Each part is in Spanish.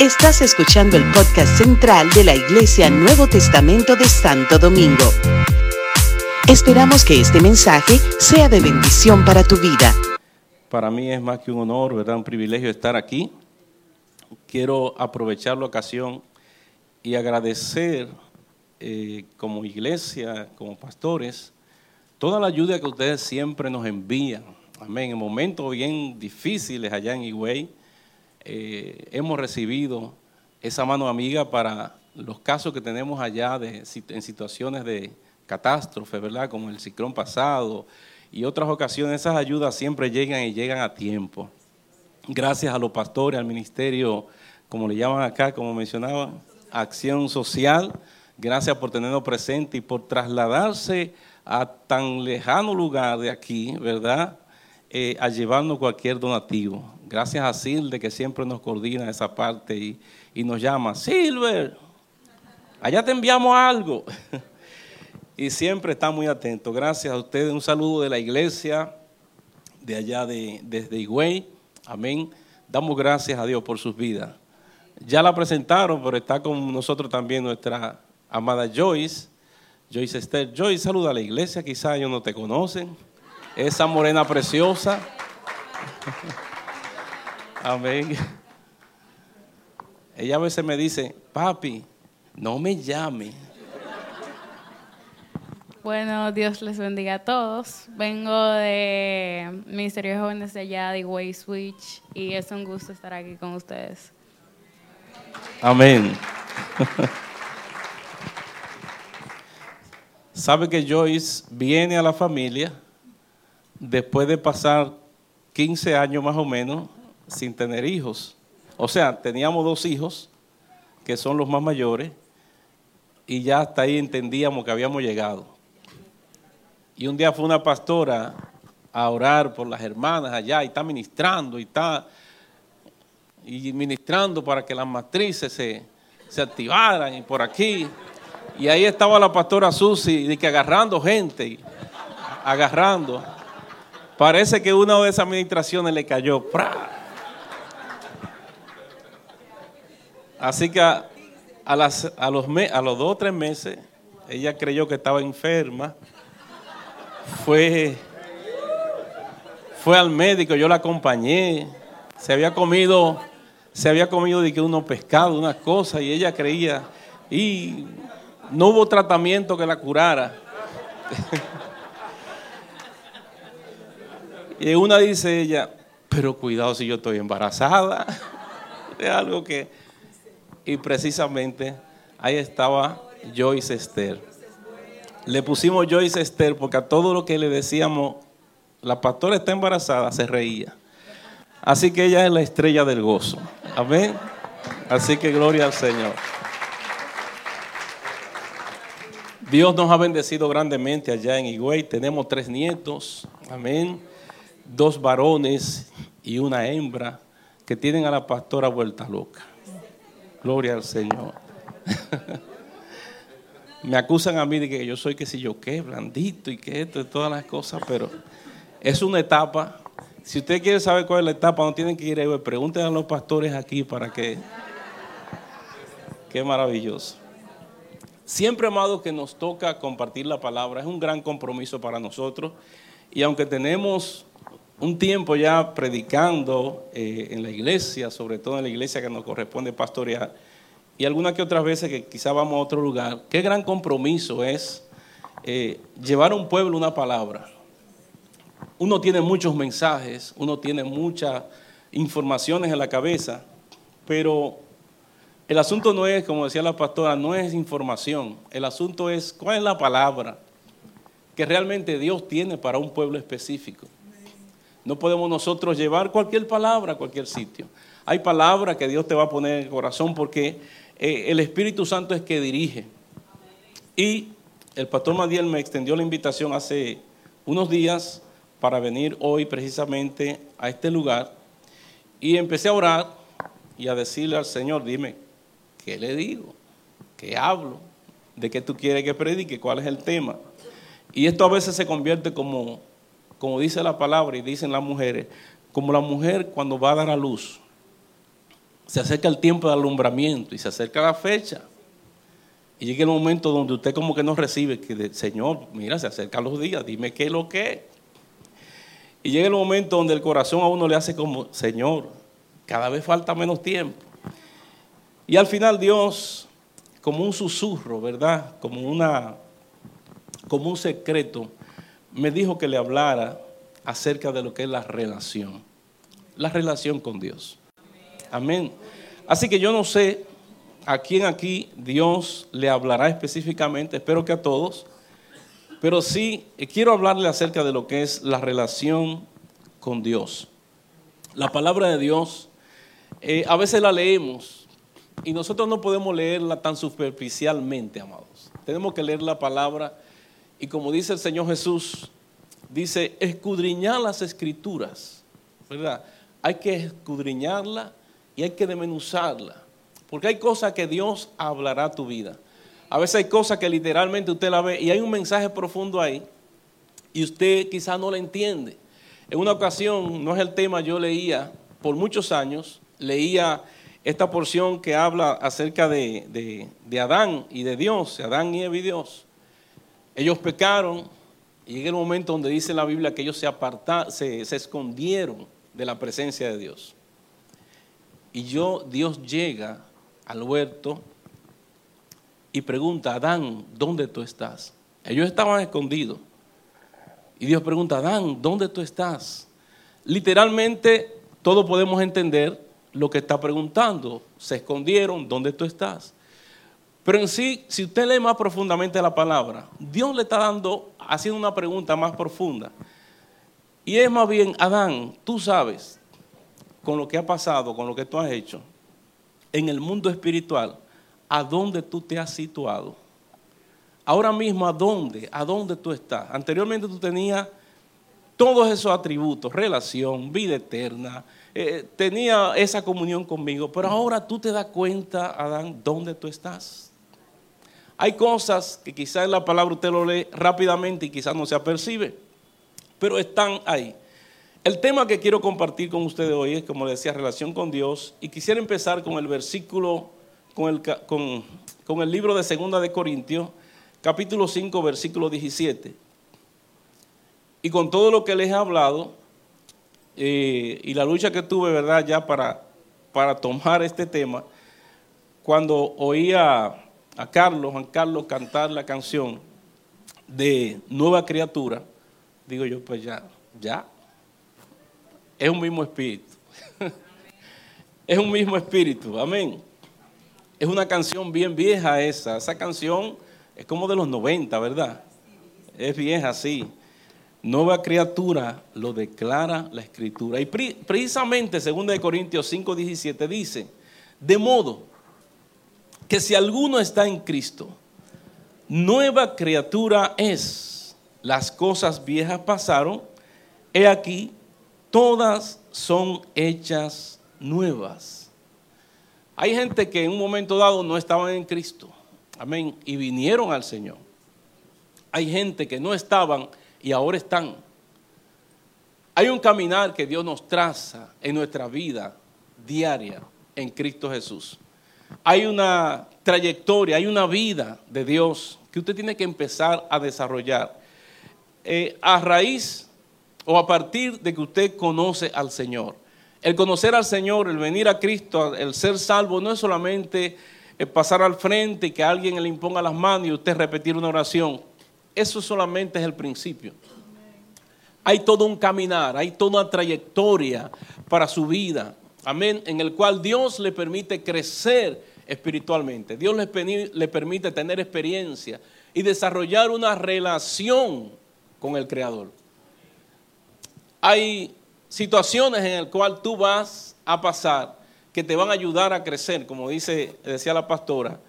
Estás escuchando el podcast central de la Iglesia Nuevo Testamento de Santo Domingo. Esperamos que este mensaje sea de bendición para tu vida. Para mí es más que un honor, ¿verdad? Un privilegio estar aquí. Quiero aprovechar la ocasión y agradecer eh, como iglesia, como pastores, toda la ayuda que ustedes siempre nos envían. Amén. En momentos bien difíciles allá en Higüey, eh, hemos recibido esa mano amiga para los casos que tenemos allá de, en situaciones de catástrofe, ¿verdad? Como el ciclón pasado y otras ocasiones, esas ayudas siempre llegan y llegan a tiempo. Gracias a los pastores, al ministerio, como le llaman acá, como mencionaba, Acción Social. Gracias por tenernos presente y por trasladarse a tan lejano lugar de aquí, ¿verdad? Eh, a llevarnos cualquier donativo. Gracias a Silde que siempre nos coordina esa parte y, y nos llama, Silver, allá te enviamos algo. y siempre está muy atento. Gracias a ustedes. Un saludo de la iglesia de allá de, desde Higüey. Amén. Damos gracias a Dios por sus vidas. Ya la presentaron, pero está con nosotros también nuestra amada Joyce. Joyce Esther. Joyce, saluda a la iglesia. Quizá ellos no te conocen. Esa morena preciosa. Amén. Ella a veces me dice, papi, no me llame bueno, Dios les bendiga a todos. Vengo de Ministerio de Jóvenes de allá, de Way Switch, y es un gusto estar aquí con ustedes. Amén. Sabe que Joyce viene a la familia después de pasar 15 años más o menos sin tener hijos. O sea, teníamos dos hijos, que son los más mayores, y ya hasta ahí entendíamos que habíamos llegado. Y un día fue una pastora a orar por las hermanas allá y está ministrando y está y ministrando para que las matrices se, activaran y por aquí. Y ahí estaba la pastora Susi, que agarrando gente, agarrando. Parece que una de esas administraciones le cayó. Así que a, los dos o tres meses, ella creyó que estaba enferma fue, fue al médico, yo la acompañé, se había comido, se había comido de que unos pescados, unas cosas, y ella creía, y no hubo tratamiento que la curara. y una dice ella, pero cuidado si yo estoy embarazada. es algo que, y precisamente ahí estaba Joyce Esther. Le pusimos Joyce Esther porque a todo lo que le decíamos, la pastora está embarazada, se reía. Así que ella es la estrella del gozo. Amén. Así que gloria al Señor. Dios nos ha bendecido grandemente allá en Higüey. Tenemos tres nietos. Amén. Dos varones y una hembra que tienen a la pastora vuelta loca. Gloria al Señor. me acusan a mí de que yo soy que si yo qué, blandito y que esto y todas las cosas, pero es una etapa. Si usted quiere saber cuál es la etapa, no tienen que ir ahí, pregúntenle a los pastores aquí para que... Qué maravilloso. Siempre, amado, que nos toca compartir la palabra, es un gran compromiso para nosotros. Y aunque tenemos un tiempo ya predicando eh, en la iglesia, sobre todo en la iglesia que nos corresponde pastorear, y algunas que otras veces que quizá vamos a otro lugar, qué gran compromiso es eh, llevar a un pueblo una palabra. Uno tiene muchos mensajes, uno tiene muchas informaciones en la cabeza, pero el asunto no es, como decía la pastora, no es información, el asunto es cuál es la palabra que realmente Dios tiene para un pueblo específico. No podemos nosotros llevar cualquier palabra a cualquier sitio. Hay palabras que Dios te va a poner en el corazón porque eh, el Espíritu Santo es que dirige. Y el pastor Madiel me extendió la invitación hace unos días para venir hoy precisamente a este lugar. Y empecé a orar y a decirle al Señor, dime, ¿qué le digo? ¿Qué hablo? ¿De qué tú quieres que predique? ¿Cuál es el tema? Y esto a veces se convierte como, como dice la palabra y dicen las mujeres, como la mujer cuando va a dar a luz. se acerca el tiempo de alumbramiento y se acerca la fecha. Y llega el momento donde usted como que no recibe, que Señor, mira, se acercan los días, dime qué es lo que es. Y llega el momento donde el corazón a uno le hace como, Señor, cada vez falta menos tiempo. Y al final Dios, como un susurro, ¿verdad? Como, una, como un secreto, me dijo que le hablara acerca de lo que es la relación. La relación con Dios. Amén. Así que yo no sé a quién aquí Dios le hablará específicamente, espero que a todos, pero sí quiero hablarle acerca de lo que es la relación con Dios. La palabra de Dios, eh, a veces la leemos y nosotros no podemos leerla tan superficialmente, amados. Tenemos que leer la palabra y como dice el Señor Jesús, dice, escudriñar las escrituras, ¿verdad? Hay que escudriñarla y hay que demenuzarla, porque hay cosas que Dios hablará a tu vida. A veces hay cosas que literalmente usted la ve y hay un mensaje profundo ahí y usted quizás no la entiende. En una ocasión, no es el tema, yo leía por muchos años, leía esta porción que habla acerca de, Adán y de Dios, de Adán y Dios. Ellos pecaron y llega el momento donde dice la Biblia que ellos se apartaron, se, se escondieron de la presencia de Dios. Y yo, Dios llega al huerto y pregunta, Adán, ¿dónde tú estás? Ellos estaban escondidos. Y Dios pregunta, Adán, ¿dónde tú estás? Literalmente, todos podemos entender lo que está preguntando. Se escondieron, ¿dónde tú estás? Pero en sí, si usted lee más profundamente la palabra, Dios le está dando, haciendo una pregunta más profunda. Y es más bien, Adán, tú sabes, con lo que ha pasado, con lo que tú has hecho, en el mundo espiritual, a dónde tú te has situado. Ahora mismo, ¿a dónde? ¿A dónde tú estás? Anteriormente tú tenías todos esos atributos, relación, vida eterna, eh, tenía esa comunión conmigo, pero ahora tú te das cuenta, Adán, dónde tú estás. Hay cosas que quizás en la palabra usted lo lee rápidamente y quizás no se apercibe, pero están ahí. El tema que quiero compartir con ustedes hoy es, como decía, relación con Dios, y quisiera empezar con el versículo con el, libro de Segunda de Corintios, capítulo 5, versículo 17. Y con todo lo que les he hablado eh, y la lucha que tuve, ¿verdad?, ya para, para tomar este tema, cuando oía a Carlos, Juan Carlos cantar la canción de Nueva Criatura, digo yo, pues ya, ya, es un mismo espíritu. es un mismo espíritu, amén. Es una canción bien vieja esa. Esa canción es como de los 90, ¿verdad? Es vieja, sí. Nueva criatura lo declara la escritura. Y precisamente, 2 Corintios 5, 17 dice, de modo que si alguno está en Cristo, nueva criatura es. Las cosas viejas pasaron, he aquí, todas son hechas nuevas. Hay gente que en un momento dado no estaban en Cristo. Amén. Y vinieron al Señor. Hay gente que no estaban y ahora están. Hay un caminar que Dios nos traza en nuestra vida diaria en Cristo Jesús. Hay una trayectoria, hay una vida de Dios que usted tiene que empezar a desarrollar eh, a raíz o a partir de que usted conoce al Señor. El conocer al Señor, el venir a Cristo, el ser salvo, no es solamente eh, pasar al frente y que alguien le imponga las manos y usted repetir una oración. Eso solamente es el principio. Hay todo un caminar, hay toda una trayectoria para su vida. Amén. En el cual Dios le permite crecer espiritualmente. Dios le, permite tener experiencia y desarrollar una relación con el Creador. Hay situaciones en las cuales tú vas a pasar que te van a ayudar a crecer, como dice, decía la pastora,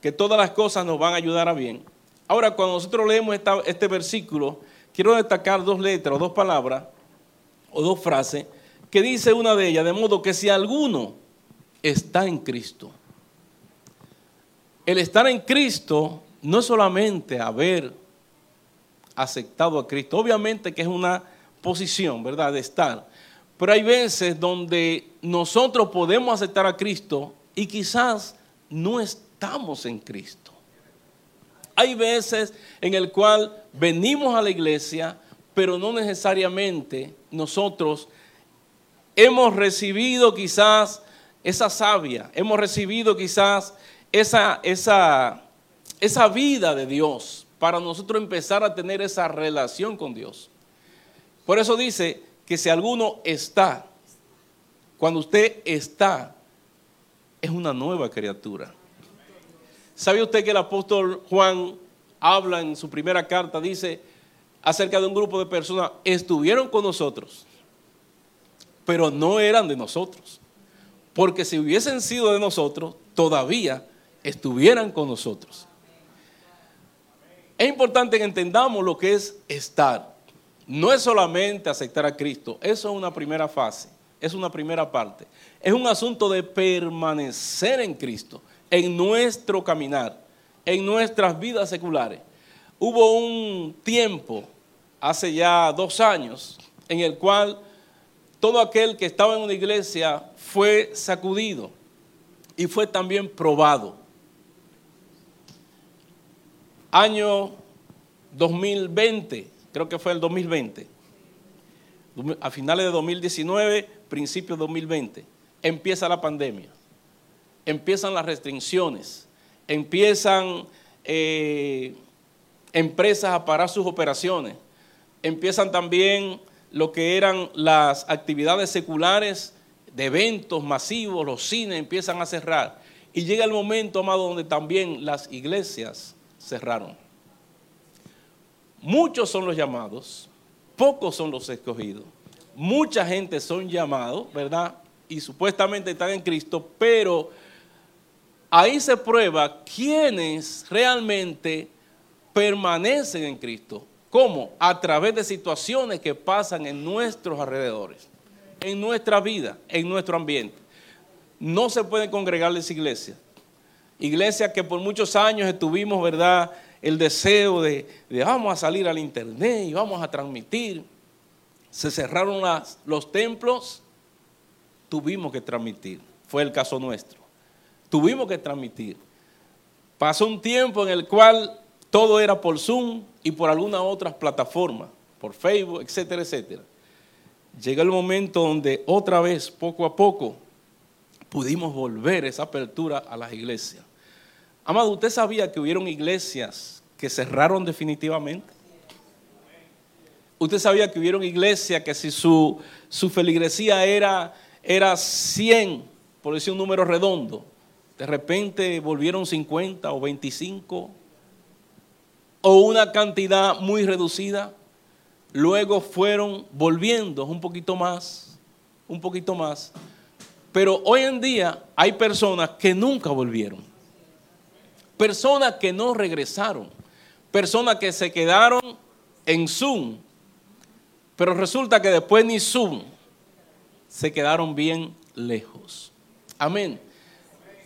que todas las cosas nos van a ayudar a bien. Ahora, cuando nosotros leemos este versículo, quiero destacar dos letras, dos palabras, o dos frases, que dice una de ellas, de modo que si alguno está en Cristo, el estar en Cristo no es solamente haber aceptado a Cristo, obviamente que es una posición, ¿verdad?, de estar. Pero hay veces donde nosotros podemos aceptar a Cristo y quizás no estamos en Cristo. Hay veces en el cual venimos a la iglesia, pero no necesariamente nosotros hemos recibido quizás esa savia, hemos recibido quizás esa, esa, esa vida de Dios para nosotros empezar a tener esa relación con Dios. Por eso dice que si alguno está, cuando usted está, es una nueva criatura. ¿Sabe usted que el apóstol Juan habla en su primera carta, dice acerca de un grupo de personas, estuvieron con nosotros, pero no eran de nosotros? Porque si hubiesen sido de nosotros, todavía estuvieran con nosotros. Es importante que entendamos lo que es estar. No es solamente aceptar a Cristo, eso es una primera fase, es una primera parte. Es un asunto de permanecer en Cristo, en nuestro caminar, en nuestras vidas seculares. Hubo un tiempo, hace ya dos años, en el cual todo aquel que estaba en una iglesia fue sacudido y fue también probado. Año 2020, creo que fue el 2020, a finales de 2019, principios de 2020, empieza la pandemia, empiezan las restricciones, empiezan eh, empresas a parar sus operaciones, empiezan también lo que eran las actividades seculares de eventos masivos, los cines empiezan a cerrar. Y llega el momento, amado, donde también las iglesias cerraron. Muchos son los llamados, pocos son los escogidos. Mucha gente son llamados, ¿verdad? Y supuestamente están en Cristo, pero ahí se prueba quiénes realmente permanecen en Cristo. ¿Cómo? A través de situaciones que pasan en nuestros alrededores, en nuestra vida, en nuestro ambiente. No se pueden congregar las iglesias Iglesia que por muchos años estuvimos, ¿verdad? El deseo de, vamos a salir al internet y vamos a transmitir. Se cerraron los templos, tuvimos que transmitir. Fue el caso nuestro. Tuvimos que transmitir. Pasó un tiempo en el cual todo era por Zoom y por algunas otras plataformas, por Facebook, etcétera, etcétera. Llega el momento donde otra vez, poco a poco, pudimos volver esa apertura a las iglesias. Amado, ¿usted sabía que hubieron iglesias que cerraron definitivamente? ¿Usted sabía que hubieron iglesias que si su, su feligresía era, era 100, por decir un número redondo, de repente volvieron 50 o 25 o una cantidad muy reducida, luego fueron volviendo un poquito más, un poquito más. Pero hoy en día hay personas que nunca volvieron. Personas que no regresaron, personas que se quedaron en Zoom, pero resulta que después ni Zoom se quedaron bien lejos. Amén.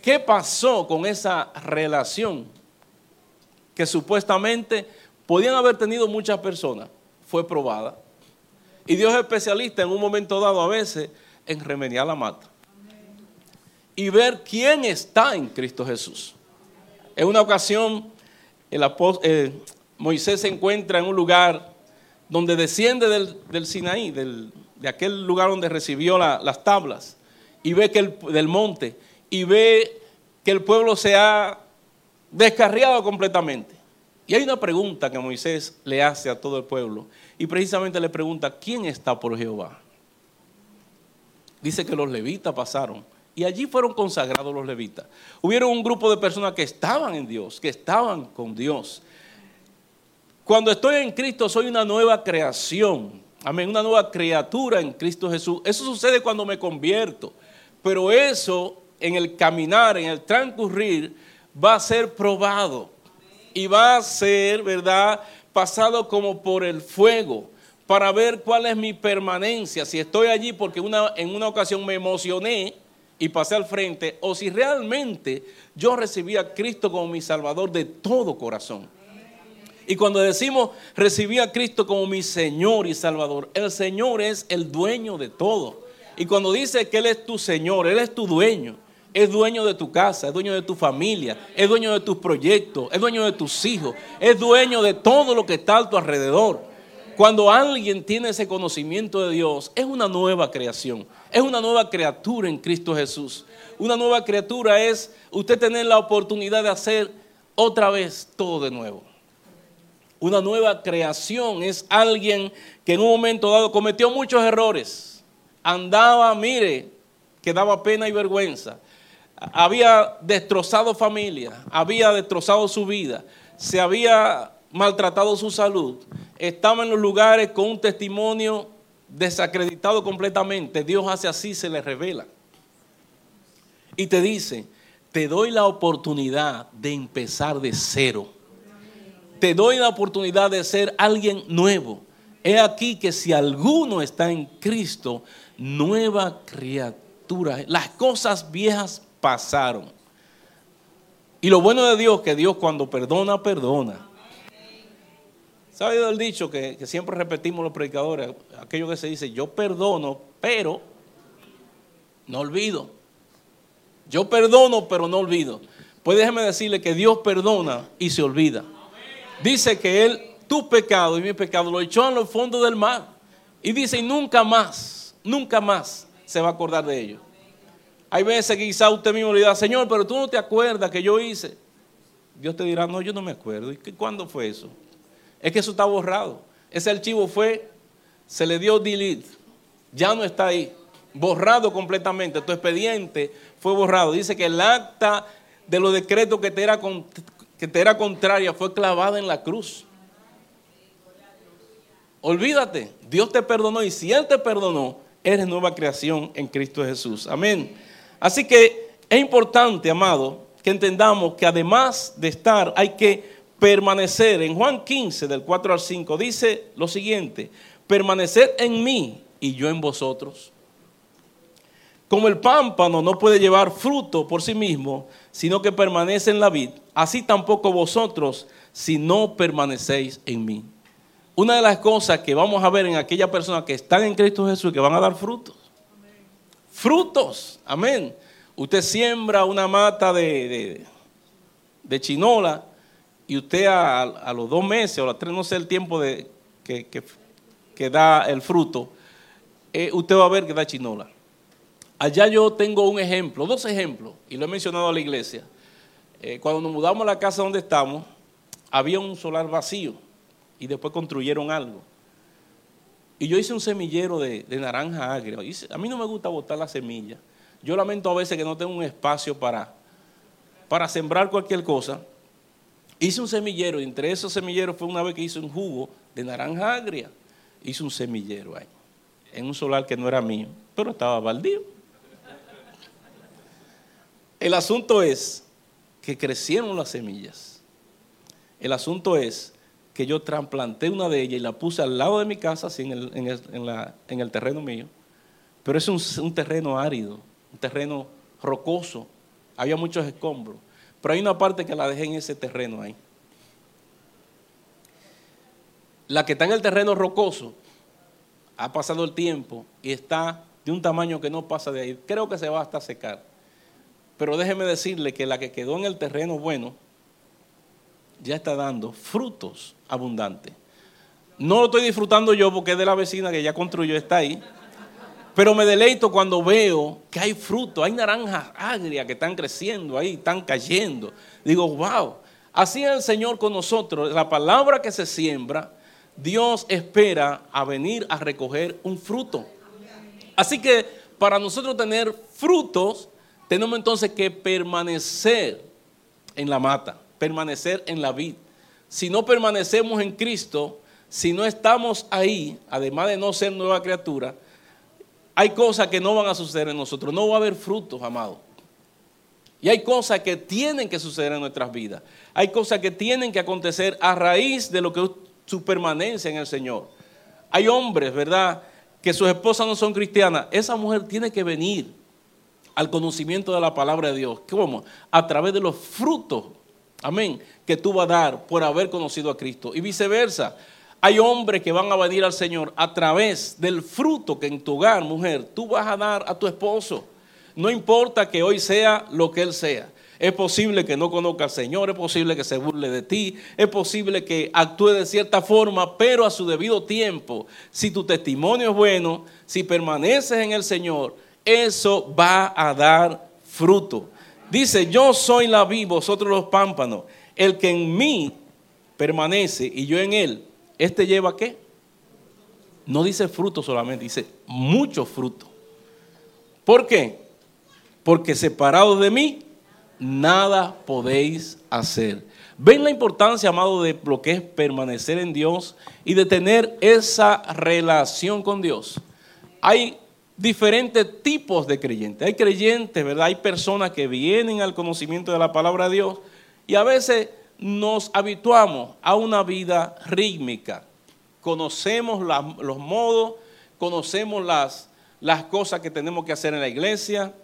¿Qué pasó con esa relación que supuestamente podían haber tenido muchas personas? Fue probada. Y Dios es especialista en un momento dado a veces en remediar la mata. Y ver quién está en Cristo Jesús. En una ocasión, el eh, Moisés se encuentra en un lugar donde desciende del, Sinaí, de aquel lugar donde recibió las tablas, y ve que el, del monte, y ve que el pueblo se ha descarriado completamente. Y hay una pregunta que Moisés le hace a todo el pueblo, y precisamente le pregunta, ¿quién está por Jehová? Dice que los levitas pasaron y allí fueron consagrados los levitas. Hubieron un grupo de personas que estaban en Dios, que estaban con Dios. Cuando estoy en Cristo soy una nueva creación. Amén, una nueva criatura en Cristo Jesús. Eso sucede cuando me convierto. Pero eso en el caminar, en el transcurrir, va a ser probado. Y va a ser, ¿verdad? Pasado como por el fuego para ver cuál es mi permanencia. Si estoy allí porque una, en una ocasión me emocioné y pasé al frente, o si realmente yo recibí a Cristo como mi Salvador de todo corazón. Y cuando decimos recibí a Cristo como mi Señor y Salvador, el Señor es el dueño de todo. Y cuando dice que Él es tu Señor, Él es tu dueño, es dueño de tu casa, es dueño de tu familia, es dueño de tus proyectos, es dueño de tus hijos, es dueño de todo lo que está a tu alrededor. Cuando alguien tiene ese conocimiento de Dios, es una nueva creación, es una nueva criatura en Cristo Jesús. Una nueva criatura es usted tener la oportunidad de hacer otra vez todo de nuevo. Una nueva creación es alguien que en un momento dado cometió muchos errores. Andaba, mire, que daba pena y vergüenza había destrozado familia, había destrozado su vida, se había maltratado su salud, estaba en los lugares con un testimonio desacreditado completamente. Dios hace así, se le revela. Y te dice, te doy la oportunidad de empezar de cero. Te doy la oportunidad de ser alguien nuevo. He aquí que si alguno está en Cristo, nueva criatura. Las cosas viejas pasaron. Y lo bueno de Dios, que Dios cuando perdona, perdona. ¿Sabe el dicho que, siempre repetimos los predicadores? Aquello que se dice, yo perdono, pero no olvido. Yo perdono, pero no olvido. Pues déjeme decirle que Dios perdona y se olvida. Dice que Él, tu pecado y mi pecado, lo echó en los fondos del mar. Y dice, y nunca más, nunca más se va a acordar de ello. Hay veces que quizá usted mismo le diga, Señor, pero tú no te acuerdas que yo hice. Dios te dirá, no, yo no me acuerdo. ¿Y cuándo fue eso? Es que eso está borrado. Ese archivo fue, se le dio delete. Ya no está ahí. Borrado completamente. Tu expediente fue borrado. Dice que el acta de los decretos que te era, que te era contraria fue clavada en la cruz. Olvídate, Dios te perdonó y si Él te perdonó, eres nueva creación en Cristo Jesús. Amén. Así que es importante, amado, que entendamos que además de estar, hay que permanecer. En Juan 15, del 4 al 5, dice lo siguiente, permanecer en mí y yo en vosotros. Como el pámpano no puede llevar fruto por sí mismo, sino que permanece en la vid, así tampoco vosotros si no permanecéis en mí. Una de las cosas que vamos a ver en aquellas personas que están en Cristo Jesús, que van a dar frutos, frutos. Amén. Usted siembra una mata de, de, chinola y usted a, los dos meses o a los tres, no sé el tiempo de, que, da el fruto, eh, usted va a ver que da chinola. Allá yo tengo un ejemplo, dos ejemplos, y lo he mencionado a la iglesia. Eh, cuando nos mudamos a la casa donde estamos, había un solar vacío y después construyeron algo. Y yo hice un semillero de, naranja agria. A mí no me gusta botar la semilla. Yo lamento a veces que no tengo un espacio para, para sembrar cualquier cosa. Hice un semillero y entre esos semilleros fue una vez que hice un jugo de naranja agria. Hice un semillero ahí, en un solar que no era mío, pero estaba baldío. El asunto es que crecieron las semillas. El asunto es que yo trasplanté una de ellas y la puse al lado de mi casa, así en el, en el, terreno mío. Pero es un, terreno árido, un terreno rocoso. Había muchos escombros. Pero hay una parte que la dejé en ese terreno ahí. La que está en el terreno rocoso ha pasado el tiempo y está de un tamaño que no pasa de ahí. Creo que se va hasta secar. Pero déjeme decirle que la que quedó en el terreno bueno ya está dando frutos abundantes. No lo estoy disfrutando yo porque es de la vecina que ya construyó, está ahí. Pero me deleito cuando veo que hay frutos, hay naranjas agrias que están creciendo ahí, están cayendo. Digo, wow, así es el Señor con nosotros. La palabra que se siembra, Dios espera a venir a recoger un fruto. Así que para nosotros tener frutos, tenemos entonces que permanecer en la mata permanecer en la vida. Si no permanecemos en Cristo, si no estamos ahí, además de no ser nueva criatura, hay cosas que no van a suceder en nosotros, no va a haber frutos, amado. Y hay cosas que tienen que suceder en nuestras vidas. Hay cosas que tienen que acontecer a raíz de lo que es su permanencia en el Señor. Hay hombres, ¿verdad?, que sus esposas no son cristianas. Esa mujer tiene que venir al conocimiento de la palabra de Dios. ¿Cómo? A través de los frutos Amén. Que tú vas a dar por haber conocido a Cristo. Y viceversa. Hay hombres que van a venir al Señor a través del fruto que en tu hogar, mujer, tú vas a dar a tu esposo. No importa que hoy sea lo que él sea. Es posible que no conozca al Señor, es posible que se burle de ti, es posible que actúe de cierta forma, pero a su debido tiempo, si tu testimonio es bueno, si permaneces en el Señor, eso va a dar fruto. Dice, yo soy la vid, vosotros los pámpanos. El que en mí permanece y yo en él, ¿este lleva qué? No dice fruto solamente, dice mucho fruto. ¿Por qué? Porque separado de mí, nada podéis hacer. ¿Ven la importancia, amado, de lo que es permanecer en Dios y de tener esa relación con Dios? Hay diferentes tipos de creyentes. Hay creyentes, ¿verdad? Hay personas que vienen al conocimiento de la palabra de Dios y a veces nos habituamos a una vida rítmica. Conocemos los modos, conocemos las, las cosas que tenemos que hacer en la iglesia,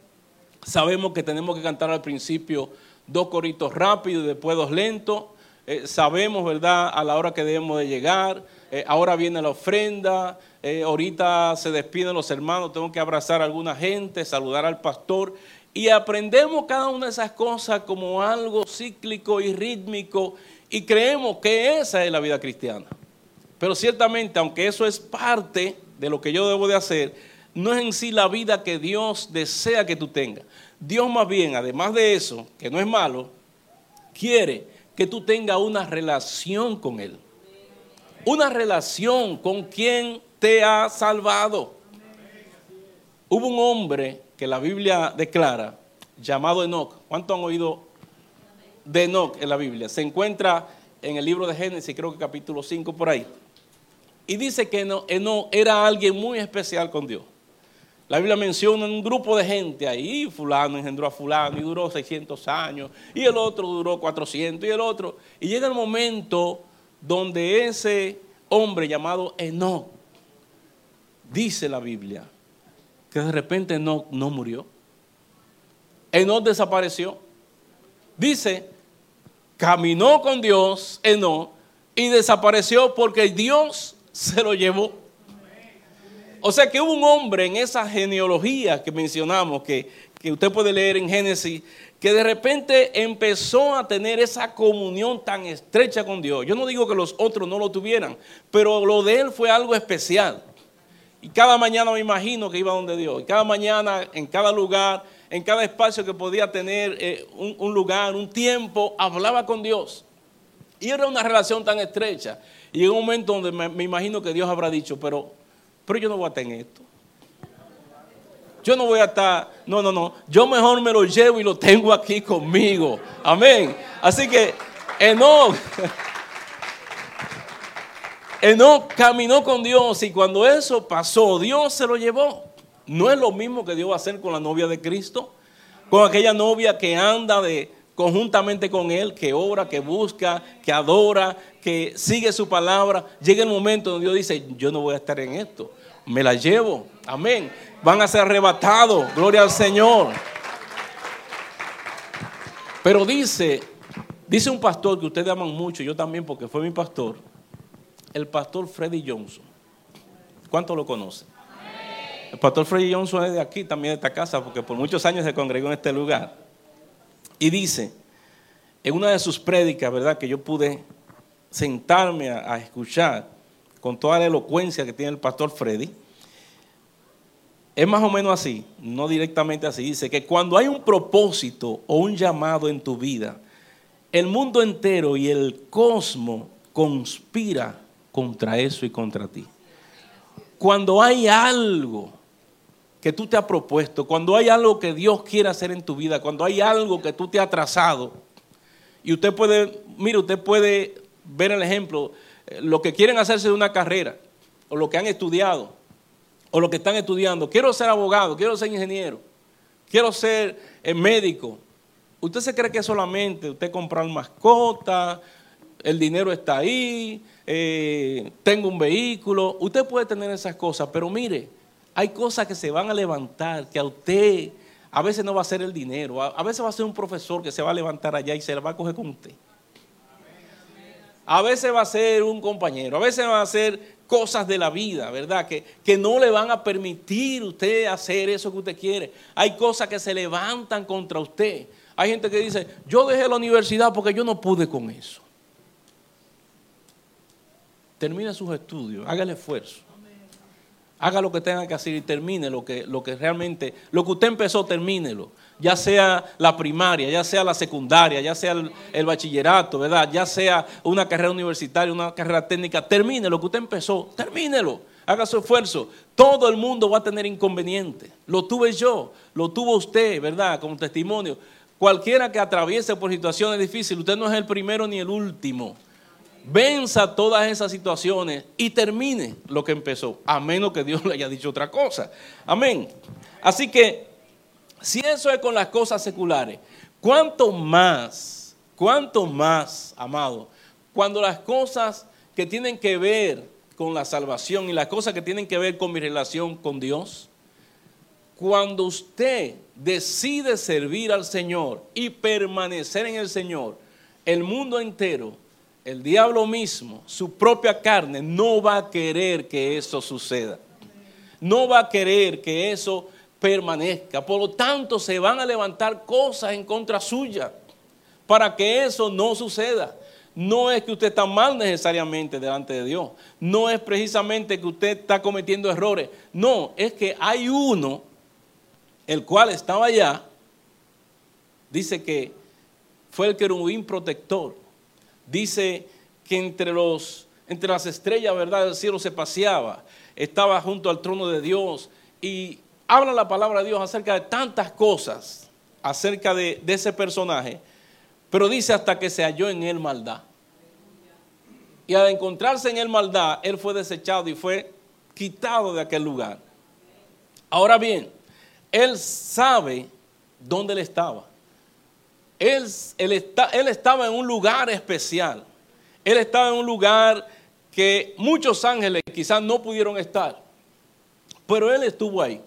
sabemos que tenemos que cantar al principio dos coritos rápidos y después dos lentos. Eh, sabemos, ¿verdad?, a la hora que debemos de llegar. Eh, ahora viene la ofrenda, eh, ahorita se despiden los hermanos, tengo que abrazar a alguna gente, saludar al pastor. Y aprendemos cada una de esas cosas como algo cíclico y rítmico y creemos que esa es la vida cristiana. Pero ciertamente, aunque eso es parte de lo que yo debo de hacer, no es en sí la vida que Dios desea que tú tengas. Dios más bien, además de eso, que no es malo, quiere que tú tengas una relación con Él. Una relación con quien te ha salvado. Hubo un hombre que la Biblia declara, llamado Enoch. ¿Cuánto han oído de Enoch en la Biblia? Se encuentra en el libro de Génesis, creo que capítulo 5 por ahí. Y dice que Enoch era alguien muy especial con Dios. La Biblia menciona un grupo de gente ahí, fulano engendró a fulano y duró 600 años, y el otro duró 400 y el otro. Y llega el momento donde ese hombre llamado Enoch, dice la Biblia, que de repente Enoch no murió. Enoch desapareció. Dice, caminó con Dios Enoch y desapareció porque Dios se lo llevó. O sea que hubo un hombre en esa genealogía que mencionamos, que, que usted puede leer en Génesis, que de repente empezó a tener esa comunión tan estrecha con Dios. Yo no digo que los otros no lo tuvieran, pero lo de él fue algo especial. Y cada mañana me imagino que iba donde Dios. Y cada mañana, en cada lugar, en cada espacio que podía tener eh, un, lugar, un tiempo, hablaba con Dios. Y era una relación tan estrecha. Y en un momento donde me imagino que Dios habrá dicho, pero pero yo no voy a estar en esto. Yo no voy a estar, no, no, no. Yo mejor me lo llevo y lo tengo aquí conmigo. Amén. Así que Enoch, Enoch caminó con Dios y cuando eso pasó, Dios se lo llevó. No es lo mismo que Dios va a hacer con la novia de Cristo, con aquella novia que anda de, conjuntamente con Él, que ora, que busca, que adora, que sigue su palabra, llega el momento donde Dios dice, yo no voy a estar en esto, me la llevo, amén. Van a ser arrebatados, gloria al Señor. Pero dice, dice un pastor que ustedes aman mucho, yo también porque fue mi pastor, el pastor Freddy Johnson. ¿Cuántos lo conocen? El pastor Freddy Johnson es de aquí, también de esta casa, porque por muchos años se congregó en este lugar. Y dice, en una de sus prédicas, ¿verdad? Que yo pude sentarme a, escuchar con toda la elocuencia que tiene el pastor Freddy. Es más o menos así, no directamente así. Dice que cuando hay un propósito o un llamado en tu vida, el mundo entero y el cosmos conspira contra eso y contra ti. Cuando hay algo que tú te has propuesto, cuando hay algo que Dios quiere hacer en tu vida, cuando hay algo que tú te has trazado, y usted puede, mire, usted puede ver el ejemplo, eh, lo que quieren hacerse de una carrera, o lo que han estudiado, o lo que están estudiando. Quiero ser abogado, quiero ser ingeniero, quiero ser eh, médico. Usted se cree que solamente usted comprar mascota, el dinero está ahí, eh, tengo un vehículo. Usted puede tener esas cosas, pero mire, hay cosas que se van a levantar, que a usted a veces no va a ser el dinero, a, veces va a ser un profesor que se va a levantar allá y se la va a coger con usted. a veces va a ser un compañero, a veces va a ser cosas de la vida, ¿verdad? Que, que no le van a permitir usted hacer eso que usted quiere. Hay cosas que se levantan contra usted. Hay gente que dice, yo dejé la universidad porque yo no pude con eso. Termine sus estudios, haga el esfuerzo. Haga lo que tenga que hacer y termine lo que, lo que realmente, lo que usted empezó, termínelo. Ya sea la primaria, ya sea la secundaria, ya sea el, el, bachillerato, ¿verdad? Ya sea una carrera universitaria, una carrera técnica, termine lo que usted empezó, termínelo. Haga su esfuerzo. Todo el mundo va a tener inconvenientes. Lo tuve yo, lo tuvo usted, ¿verdad? Como testimonio. Cualquiera que atraviese por situaciones difíciles, usted no es el primero ni el último venza todas esas situaciones y termine lo que empezó, a menos que Dios le haya dicho otra cosa. Amén. Así que, si eso es con las cosas seculares, ¿cuánto más, cuánto más, amado, cuando las cosas que tienen que ver con la salvación y las cosas que tienen que ver con mi relación con Dios, cuando usted decide servir al Señor y permanecer en el Señor, el mundo entero el diablo mismo, su propia carne, no va a querer que eso suceda. No va a querer que eso permanezca. Por lo tanto, se van a levantar cosas en contra suya para que eso no suceda. No es que usted está mal necesariamente delante de Dios. No es precisamente que usted está cometiendo errores. No, es que hay uno, el cual estaba allá, dice que fue el querubín protector dice que entre, los, entre las estrellas, ¿verdad? del cielo se paseaba, estaba junto al trono de Dios y habla la palabra de Dios acerca de tantas cosas, acerca de, de ese personaje, pero dice hasta que se halló en él maldad. Y al encontrarse en él maldad, él fue desechado y fue quitado de aquel lugar. Ahora bien, él sabe dónde él estaba. Él, él, estaba en un lugar especial. Él estaba en un lugar que muchos ángeles quizás no pudieron estar. Pero él estuvo ahí.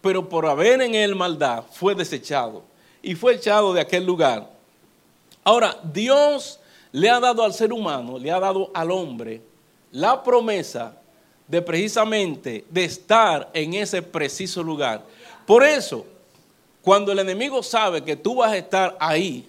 Pero por haber en él maldad fue desechado y fue echado de aquel lugar. Ahora, Dios le ha dado al ser humano, le ha dado al hombre la promesa de precisamente de estar en ese preciso lugar. Por eso, cuando el enemigo sabe que tú vas a estar ahí,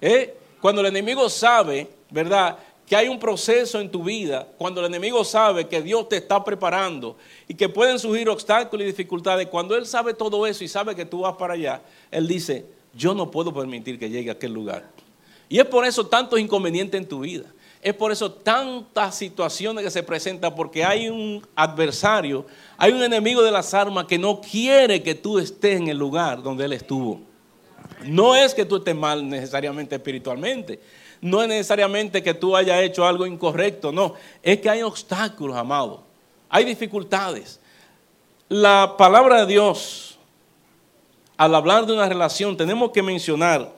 ¿eh? cuando el enemigo sabe, ¿verdad? Que hay un proceso en tu vida, cuando el enemigo sabe que Dios te está preparando y que pueden surgir obstáculos y dificultades, cuando él sabe todo eso y sabe que tú vas para allá, él dice, yo no puedo permitir que llegue a aquel lugar. Y es por eso tantos inconvenientes en tu vida. Es por eso tantas situaciones que se presentan, porque hay un adversario, hay un enemigo de las armas que no quiere que tú estés en el lugar donde él estuvo. No es que tú estés mal necesariamente espiritualmente, no es necesariamente que tú hayas hecho algo incorrecto, no, es que hay obstáculos, amado, hay dificultades. La palabra de Dios, al hablar de una relación, tenemos que mencionar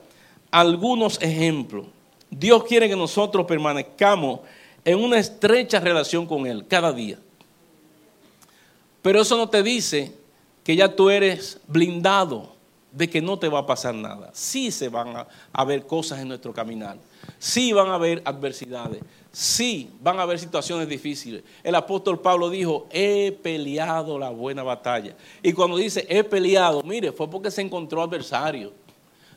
algunos ejemplos. Dios quiere que nosotros permanezcamos en una estrecha relación con Él cada día. Pero eso no te dice que ya tú eres blindado de que no te va a pasar nada. Sí se van a, a ver cosas en nuestro caminar. Sí van a haber adversidades. Sí van a haber situaciones difíciles. El apóstol Pablo dijo, he peleado la buena batalla. Y cuando dice he peleado, mire, fue porque se encontró adversario.